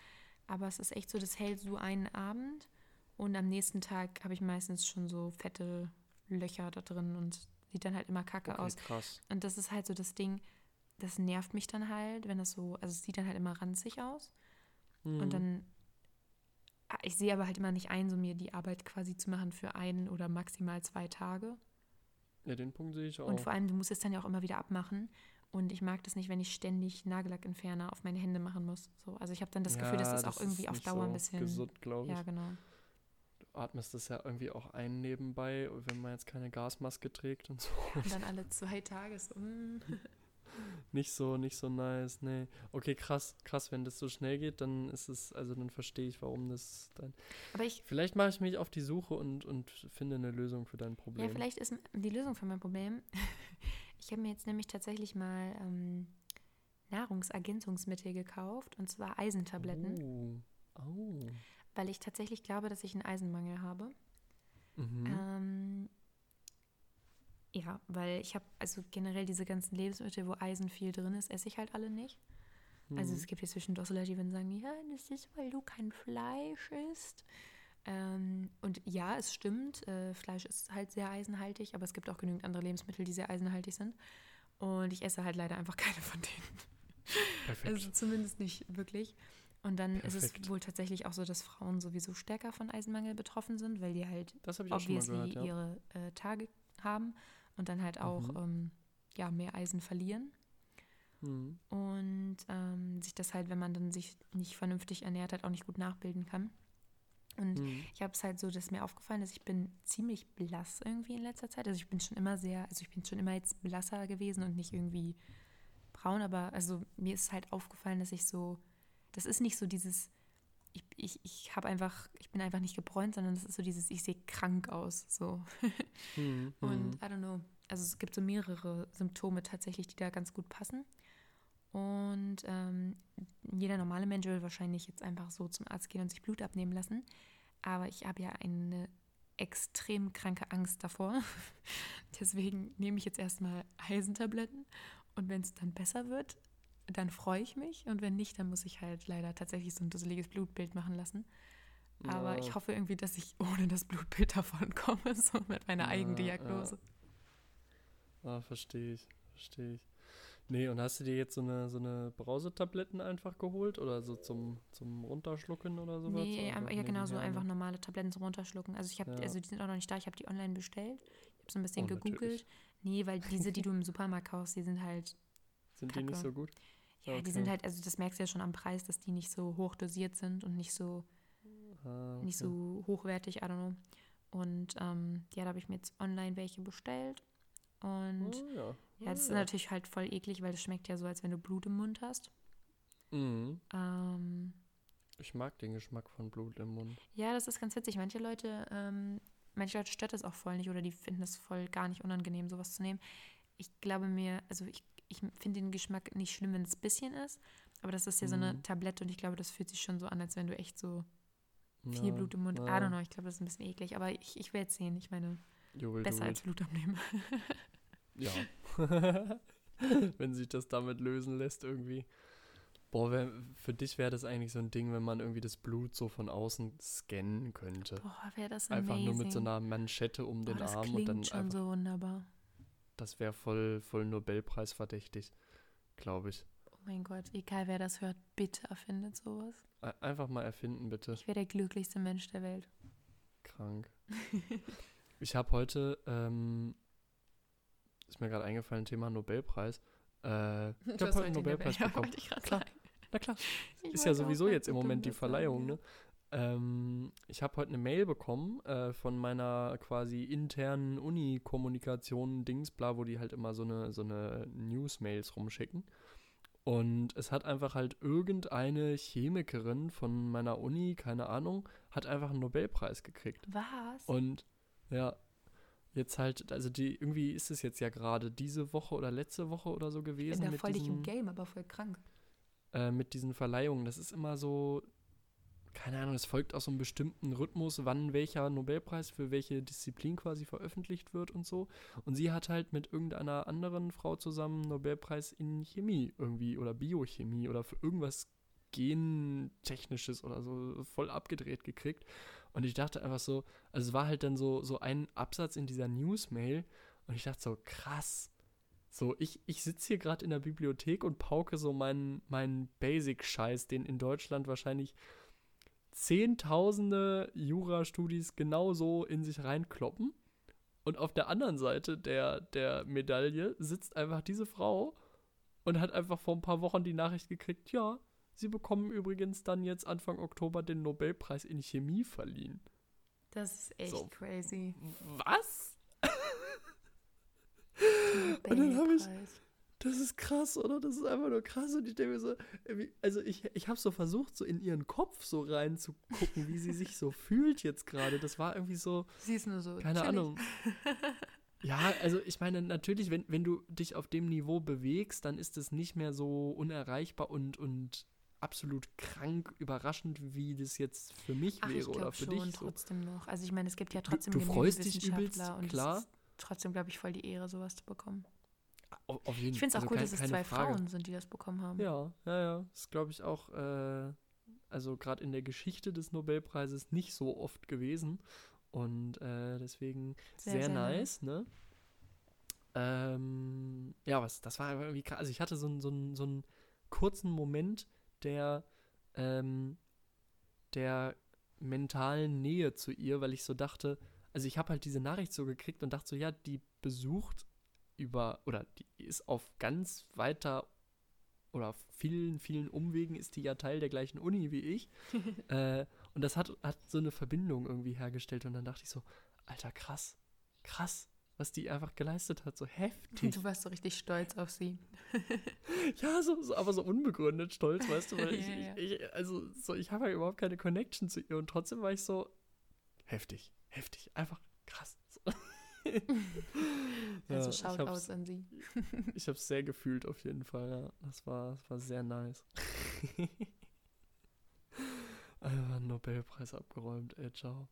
Aber es ist echt so, das hält so einen Abend und am nächsten Tag habe ich meistens schon so fette Löcher da drin und sieht dann halt immer kacke Okay, aus. krass. Und das ist halt so das Ding, das nervt mich dann halt, wenn das so, also es sieht dann halt immer ranzig aus. Hm. Und dann, ah, ich sehe aber halt immer nicht ein, so mir die Arbeit quasi zu machen für einen oder maximal zwei Tage. Ja, den Punkt sehe ich auch. Und vor allem, du musst es dann ja auch immer wieder abmachen. Und ich mag das nicht, wenn ich ständig Nagellackentferner auf meine Hände machen muss. So, also ich habe dann das Gefühl, dass Ja, das auch irgendwie auf Dauer so ein bisschen. gesund, glaube ich. Ja, genau. Du atmest das ja irgendwie auch ein nebenbei, wenn man jetzt keine Gasmaske trägt und so. Und dann alle zwei Tage so. mm. Nicht so, nicht so nice, nee. Okay, krass, krass, wenn das so schnell geht, dann ist es, also dann verstehe ich, warum das dann. Aber ich, Vielleicht mache ich mich auf die Suche und, und finde eine Lösung für dein Problem. ja, vielleicht ist die Lösung für mein Problem. Ich habe mir jetzt nämlich tatsächlich mal ähm, Nahrungsergänzungsmittel gekauft und zwar Eisentabletten, Oh. Oh. weil ich tatsächlich glaube, dass ich einen Eisenmangel habe. Mhm. Ähm, ja, weil ich habe, also generell diese ganzen Lebensmittel, wo Eisen viel drin ist, esse ich halt alle nicht. Also Mhm. es gibt hier zwischendurch so Leute, die sagen, ja, das ist, weil du kein Fleisch isst. Ähm, und ja, es stimmt, äh, Fleisch ist halt sehr eisenhaltig, aber es gibt auch genügend andere Lebensmittel, die sehr eisenhaltig sind. Und ich esse halt leider einfach keine von denen. Perfekt. Also zumindest nicht wirklich. Und dann ist Perfekt. es wohl tatsächlich auch so, dass Frauen sowieso stärker von Eisenmangel betroffen sind, weil die halt obviously gehört, ja. ihre äh, Tage haben und dann halt auch Mhm. ähm, ja, mehr Eisen verlieren. Mhm. Und ähm, sich das halt, wenn man dann sich nicht vernünftig ernährt, halt auch nicht gut nachbilden kann. Und Mhm. ich habe es halt so, dass mir aufgefallen ist, ich bin ziemlich blass irgendwie in letzter Zeit. Also ich bin schon immer sehr, also ich bin schon immer jetzt blasser gewesen und nicht irgendwie braun, aber also mir ist halt aufgefallen, dass ich so, das ist nicht so dieses, ich, ich, ich habe einfach, ich bin einfach nicht gebräunt, sondern das ist so dieses, ich sehe krank aus, so. Mhm. Und Mhm. I don't know. Also es gibt so mehrere Symptome tatsächlich, die da ganz gut passen. Und ähm, jeder normale Mensch will wahrscheinlich jetzt einfach so zum Arzt gehen und sich Blut abnehmen lassen. Aber ich habe ja eine extrem kranke Angst davor. Deswegen nehme ich jetzt erstmal Eisentabletten. Und wenn es dann besser wird, dann freue ich mich. Und wenn nicht, dann muss ich halt leider tatsächlich so ein dusseliges Blutbild machen lassen. Aber Ja. ich hoffe irgendwie, dass ich ohne das Blutbild davon komme, so mit meiner Ja, Eigendiagnose. Ah, verstehe ich, verstehe ich. Nee, und hast du dir jetzt so eine, so eine Brausetabletten einfach geholt oder so zum, zum Runterschlucken oder sowas? Nee, Oder ja genau, so einfach normale Tabletten zum Runterschlucken. Also ich habe, Ja. also die sind auch noch nicht da, ich habe die online bestellt. Ich habe so ein bisschen Oh, natürlich. gegoogelt. Nee, weil diese, die du im Supermarkt kaufst, die sind halt, Sind die nicht Kacke. so gut? ja, die Okay. sind halt, also das merkst du ja schon am Preis, dass die nicht so hoch dosiert sind und nicht so, Ah, nicht okay. so hochwertig, I don't know. Und ähm, ja, da habe ich mir jetzt online welche bestellt. Und Oh, ja. Ja, das ist natürlich halt voll eklig, weil das schmeckt ja so, als wenn du Blut im Mund hast. Mhm. Ähm, Ich mag den Geschmack von Blut im Mund. Ja, das ist ganz witzig. Manche Leute, ähm, manche Leute stört das auch voll nicht oder die finden es voll gar nicht unangenehm, sowas zu nehmen. Ich glaube mir, also ich, ich finde den Geschmack nicht schlimm, wenn es ein bisschen ist, aber das ist ja so eine Mhm. Tablette und ich glaube, das fühlt sich schon so an, als wenn du echt so viel Ja, Blut im Mund. I ja. don't know, ich glaube, das ist ein bisschen eklig, aber ich, ich werde es sehen. Ich meine, will besser do als. Blut abnehmen. Ja. wenn sich das damit lösen lässt irgendwie. Boah, wär, für dich wäre das eigentlich so ein Ding, wenn man irgendwie das Blut so von außen scannen könnte. Boah, wäre das Einfach amazing. nur mit so einer Manschette um Boah, den das Arm klingt und dann schon einfach, so wunderbar. das wäre voll, voll Nobelpreis verdächtig, glaube ich. Oh mein Gott, egal wer das hört, bitte erfindet sowas. Einfach mal erfinden, bitte. Ich wäre der glücklichste Mensch der Welt. Krank. ich habe heute, ähm, ist mir gerade eingefallen, Thema Nobelpreis. Äh, ich habe heute einen Nobelpreis Ja, bekommen. gerade Klar. sagen. Na klar, Ich ist ja sowieso jetzt im Moment die Verleihung, ja. ne? Ähm, ich habe heute eine Mail bekommen äh, von meiner quasi internen Uni-Kommunikation Dingsbla, wo die halt immer so eine, so eine News-Mails rumschicken. Und es hat einfach halt irgendeine Chemikerin von meiner Uni, keine Ahnung, hat einfach einen Nobelpreis gekriegt. Was? Und ja, jetzt halt, also die, irgendwie ist es jetzt ja gerade diese Woche oder letzte Woche oder so ich gewesen bin da mit, voll nicht im Game, aber voll krank. äh, mit diesen Verleihungen. Das ist immer so, keine Ahnung, es folgt aus so einem bestimmten Rhythmus, wann welcher Nobelpreis für welche Disziplin quasi veröffentlicht wird und so. Und sie hat halt mit irgendeiner anderen Frau zusammen einen Nobelpreis in Chemie irgendwie oder Biochemie oder für irgendwas Gentechnisches oder so voll abgedreht gekriegt. Und ich dachte einfach so, also es war halt dann so, so ein Absatz in dieser News-Mail und ich dachte so, krass. So, ich, ich sitze hier gerade in der Bibliothek und pauke so meinen, meinen Basic-Scheiß, den in Deutschland wahrscheinlich zehntausende Jura-Studis genauso in sich reinkloppen. Und auf der anderen Seite der, der Medaille sitzt einfach diese Frau und hat einfach vor ein paar Wochen die Nachricht gekriegt, ja, sie bekommen übrigens dann jetzt Anfang Oktober den Nobelpreis in Chemie verliehen. Das ist echt So. crazy. Was? Und dann hab ich-. Das ist krass, oder? Das ist einfach nur krass. Und ich denke mir so, also ich, ich habe so versucht, so in ihren Kopf so reinzugucken, wie sie sich so fühlt jetzt gerade. Das war irgendwie so, Sie ist nur so. keine chillig. Ahnung. Ja, also ich meine, natürlich, wenn, wenn du dich auf dem Niveau bewegst, dann ist es nicht mehr so unerreichbar und, und absolut krank überraschend, wie das jetzt für mich Ach, wäre oder für schon dich. So. trotzdem noch. Also ich meine, es gibt ja Du- trotzdem du genügend freust dich übelst, und klar. es ist trotzdem, glaube ich, voll die Ehre, sowas zu bekommen. Auf, auf jeden Ich finde es auch also gut, kein- dass es keine zwei Frage. Frauen sind, die das bekommen haben. Ja, ja, ja. Das glaube ich auch, äh, also gerade in der Geschichte des Nobelpreises nicht so oft gewesen. Und äh, deswegen Sehr, sehr, sehr nice, ne? Ähm, ja, was, das war irgendwie krass. Also ich hatte so, einen- so, so einen kurzen Moment der, ähm, der mentalen Nähe zu ihr, weil ich so dachte, also ich habe halt diese Nachricht so gekriegt und dachte so, ja, die besucht über, oder die ist auf ganz weiter oder auf vielen, vielen Umwegen ist die ja Teil der gleichen Uni wie ich. äh, und das hat, hat so eine Verbindung irgendwie hergestellt und dann dachte ich so, Alter, krass, krass, was die einfach geleistet hat, so heftig. Du warst so richtig stolz auf sie. Ja, so, so, aber so unbegründet stolz, weißt du, weil ich, Ja, ja. ich, also so, ich habe ja überhaupt keine Connection zu ihr und trotzdem war ich so heftig, heftig, einfach krass. So. Also Ja, ich Shoutouts hab's- an sie. Ich habe es sehr gefühlt auf jeden Fall, ja. Das war, das war sehr nice. Einfach Nobelpreis abgeräumt, ey, ciao.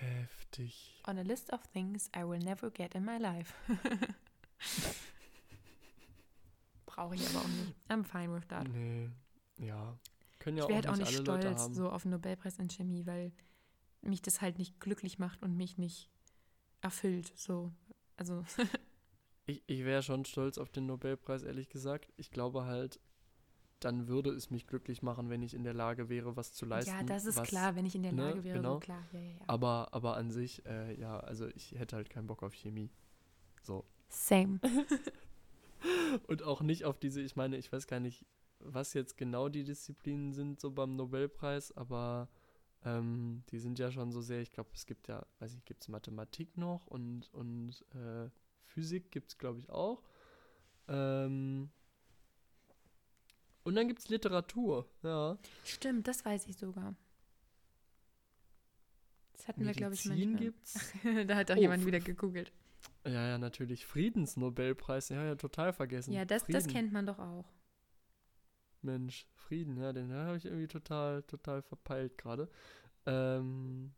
Heftig. On a list of things I will never get in my life. Brauche ich aber auch nicht. I'm fine with that. Nee, ja. Können ja ich wäre halt auch nicht stolz so auf den Nobelpreis in Chemie, weil mich das halt nicht glücklich macht und mich nicht erfüllt. So, also Ich, ich wäre schon stolz auf den Nobelpreis, ehrlich gesagt. Ich glaube halt, dann würde es mich glücklich machen, wenn ich in der Lage wäre, was zu leisten. ja, das ist was, klar, wenn ich in der ne, Lage wäre, genau. so klar. Ja, ja, ja. Aber, aber an sich, äh, ja, also ich hätte halt keinen Bock auf Chemie. So. Same. Und auch nicht auf diese, ich meine, ich weiß gar nicht, was jetzt genau die Disziplinen sind, so beim Nobelpreis, aber ähm, die sind ja schon so sehr, ich glaube, es gibt ja, weiß nicht, gibt es Mathematik noch und, und äh, Physik gibt es, glaube ich, auch. Ähm, und dann gibt es Literatur, ja. Stimmt, das weiß ich sogar. Das hatten wir, glaube ich, Medizin manchmal. gibt's. da hat auch Oh, jemand wieder gegoogelt. Ja, ja, natürlich. Friedensnobelpreis, ja, ja, total vergessen. Ja, das, das kennt man doch auch. Mensch, Frieden, ja, den habe ich irgendwie total, total verpeilt gerade. Ähm,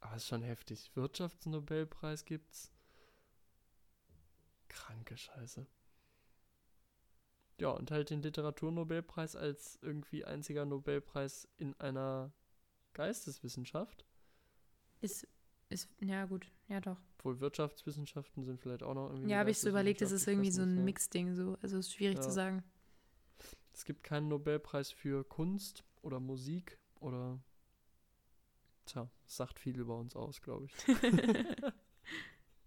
aber ist schon heftig. Wirtschaftsnobelpreis gibt's. Kranke Scheiße. Ja, und halt den Literaturnobelpreis als irgendwie einziger Nobelpreis in einer Geisteswissenschaft. Ist, ist, ja gut, ja doch. Obwohl Wirtschaftswissenschaften sind vielleicht auch noch irgendwie. Ja, habe ich so überlegt, das ist irgendwie so ein nicht, Mixding so. Also ist schwierig zu Ja. sagen. ja. Es gibt keinen Nobelpreis für Kunst oder Musik oder. Tja, sagt viel über uns aus, glaube ich.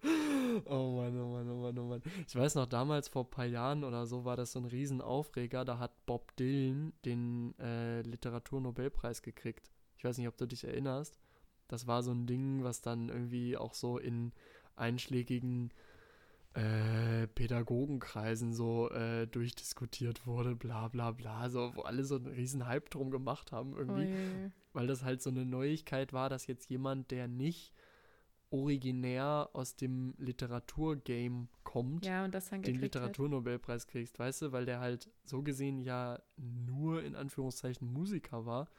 Oh Mann, oh Mann, oh Mann, oh Mann. Ich weiß noch, damals vor ein paar Jahren oder so war das so ein Riesenaufreger. Da hat Bob Dylan den äh, Literaturnobelpreis gekriegt. Ich weiß nicht, ob du dich erinnerst. Das war so ein Ding, was dann irgendwie auch so in einschlägigen äh, Pädagogenkreisen so äh, durchdiskutiert wurde, bla bla bla, so, wo alle so einen riesen Hype drum gemacht haben irgendwie Ui. weil das halt so eine Neuigkeit war, dass jetzt jemand, der nicht originär aus dem Literaturgame kommt, Ja, und das dann den hat. Literaturnobelpreis kriegst, weißt du, weil der halt so gesehen ja nur in Anführungszeichen Musiker war,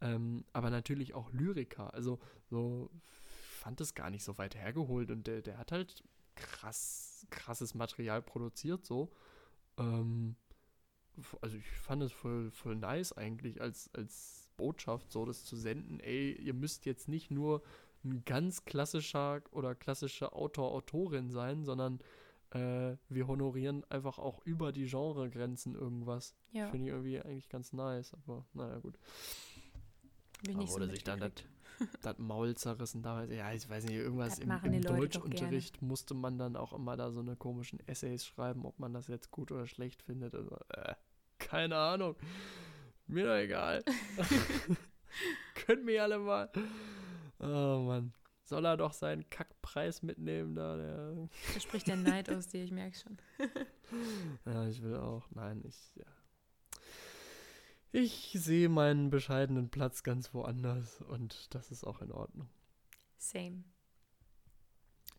ähm, aber natürlich auch Lyriker. Also so fand es gar nicht so weit hergeholt und der, der hat halt krass, krasses Material produziert so. Ähm, also ich fand es voll, voll nice eigentlich als, als Botschaft so, das zu senden, ey, ihr müsst jetzt nicht nur ein ganz klassischer oder klassische Autor, Autorin sein, sondern äh, wir honorieren einfach auch über die Genregrenzen irgendwas. Ja, Finde ich irgendwie eigentlich ganz nice, aber naja, gut. bin Aber ich so wurde sich dann das, Maul zerrissen damals. Ja, ich weiß nicht, irgendwas Das im, im Deutschunterricht musste man dann auch immer da so eine komischen Essays schreiben, ob man das jetzt gut oder schlecht findet. Also, äh, keine Ahnung. Mir doch egal. Können mir alle mal. Oh Mann. Soll er doch seinen Kackpreis mitnehmen da, der. Da spricht der Neid aus dir, ich merke schon. Ja, ich will auch. Nein, ich, ja. Ich sehe meinen bescheidenen Platz ganz woanders und das ist auch in Ordnung. Same.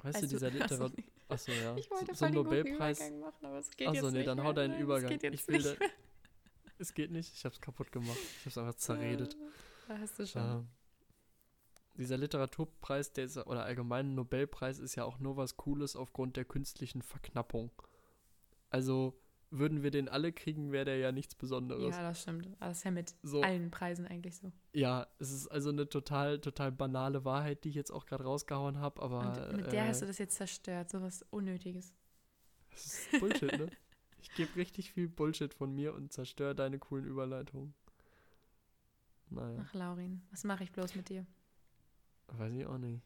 Weißt Also, du, dieser achso, Literat... Achso, ja. Ich wollte so, so voll ein den guten Nobelpreis. Übergang machen, aber es geht Achso, nee, dann hau deinen Nein, es Übergang. geht jetzt Ich will nicht da, es geht nicht, ich hab's kaputt gemacht. Ich hab's einfach zerredet. Da hast du schon. Ähm, dieser Literaturpreis, der ist, oder allgemein Nobelpreis ist ja auch nur was Cooles aufgrund der künstlichen Verknappung. Also würden wir den alle kriegen, wäre der ja nichts Besonderes. Ja, das stimmt. Aber das ist ja mit So. allen Preisen eigentlich so. Ja, es ist also eine total, total banale Wahrheit, die ich jetzt auch gerade rausgehauen habe, aber. Und mit der äh, hast du das jetzt zerstört, sowas Unnötiges. Das ist Bullshit, ne? Ich gebe richtig viel Bullshit von mir und zerstöre deine coolen Überleitungen. Naja, Ach, Laurin, was mache ich bloß mit dir? Weiß ich auch nicht.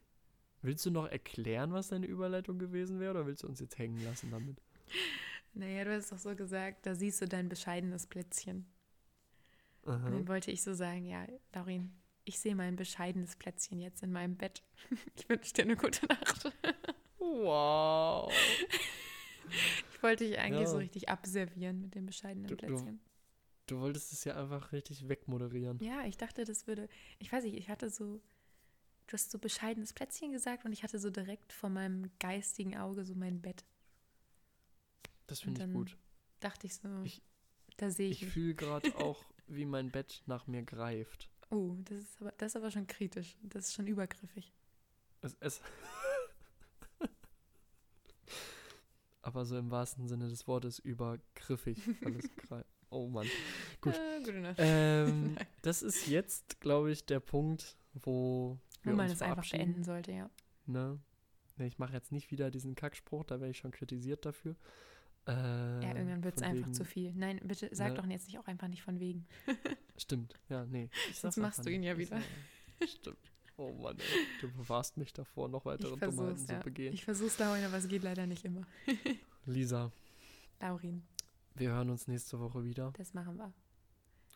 Willst du noch erklären, was deine Überleitung gewesen wäre, oder willst du uns jetzt hängen lassen damit? Naja, du hast doch so gesagt, da siehst du dein bescheidenes Plätzchen. Und Aha. dann wollte ich so sagen, ja, Laurin, ich sehe mein bescheidenes Plätzchen jetzt in meinem Bett. Ich wünsche dir eine gute Nacht. Wow. Ich wollte dich eigentlich Ja. so richtig abservieren mit dem bescheidenen Du- du- Plätzchen. Du wolltest es ja einfach richtig wegmoderieren. Ja, ich dachte, das würde, ich weiß nicht, ich hatte so, du hast so bescheidenes Plätzchen gesagt und ich hatte so direkt vor meinem geistigen Auge so mein Bett. Das finde ich gut. Dachte ich so, Ich- da sehe Ich ich. fühle gerade auch, wie mein Bett nach mir greift. Oh, das ist, aber, das ist aber schon kritisch. Das ist schon übergriffig. Es, es Aber so im wahrsten Sinne des Wortes übergriffig. Weil es grei- oh Mann. Gut. Äh. Ähm, das ist jetzt, glaube ich, der Punkt, wo Wo man es einfach beenden sollte, ja. Ne? Ne, ich mache jetzt nicht wieder diesen Kackspruch, da werde ich schon kritisiert dafür. Äh, Ja, irgendwann wird es einfach wegen- zu viel. Nein, bitte sag Ne? doch jetzt nicht auch einfach nicht von wegen. Stimmt, ja, nee. Sonst machst du ihn nicht. ja wieder. Stimmt. Oh Mann, ey. Du bewahrst mich davor, noch weitere Dummheiten versuch's, zu ja. begehen. Ich versuch's, Laurin, aber es geht leider nicht immer. Lisa, Laurin, wir hören uns nächste Woche wieder. das machen wir.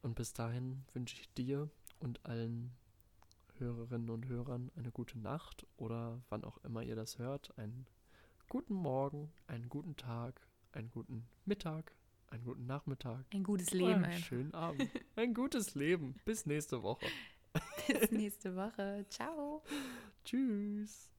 Und bis dahin wünsche ich dir und allen Hörerinnen und Hörern eine gute Nacht oder wann auch immer ihr das hört, einen guten Morgen, einen guten Tag, einen guten Mittag, einen guten Nachmittag. Ein gutes Leben einen schönen Abend. Ein gutes Leben. Bis nächste Woche. Bis nächste Woche. Ciao. Tschüss.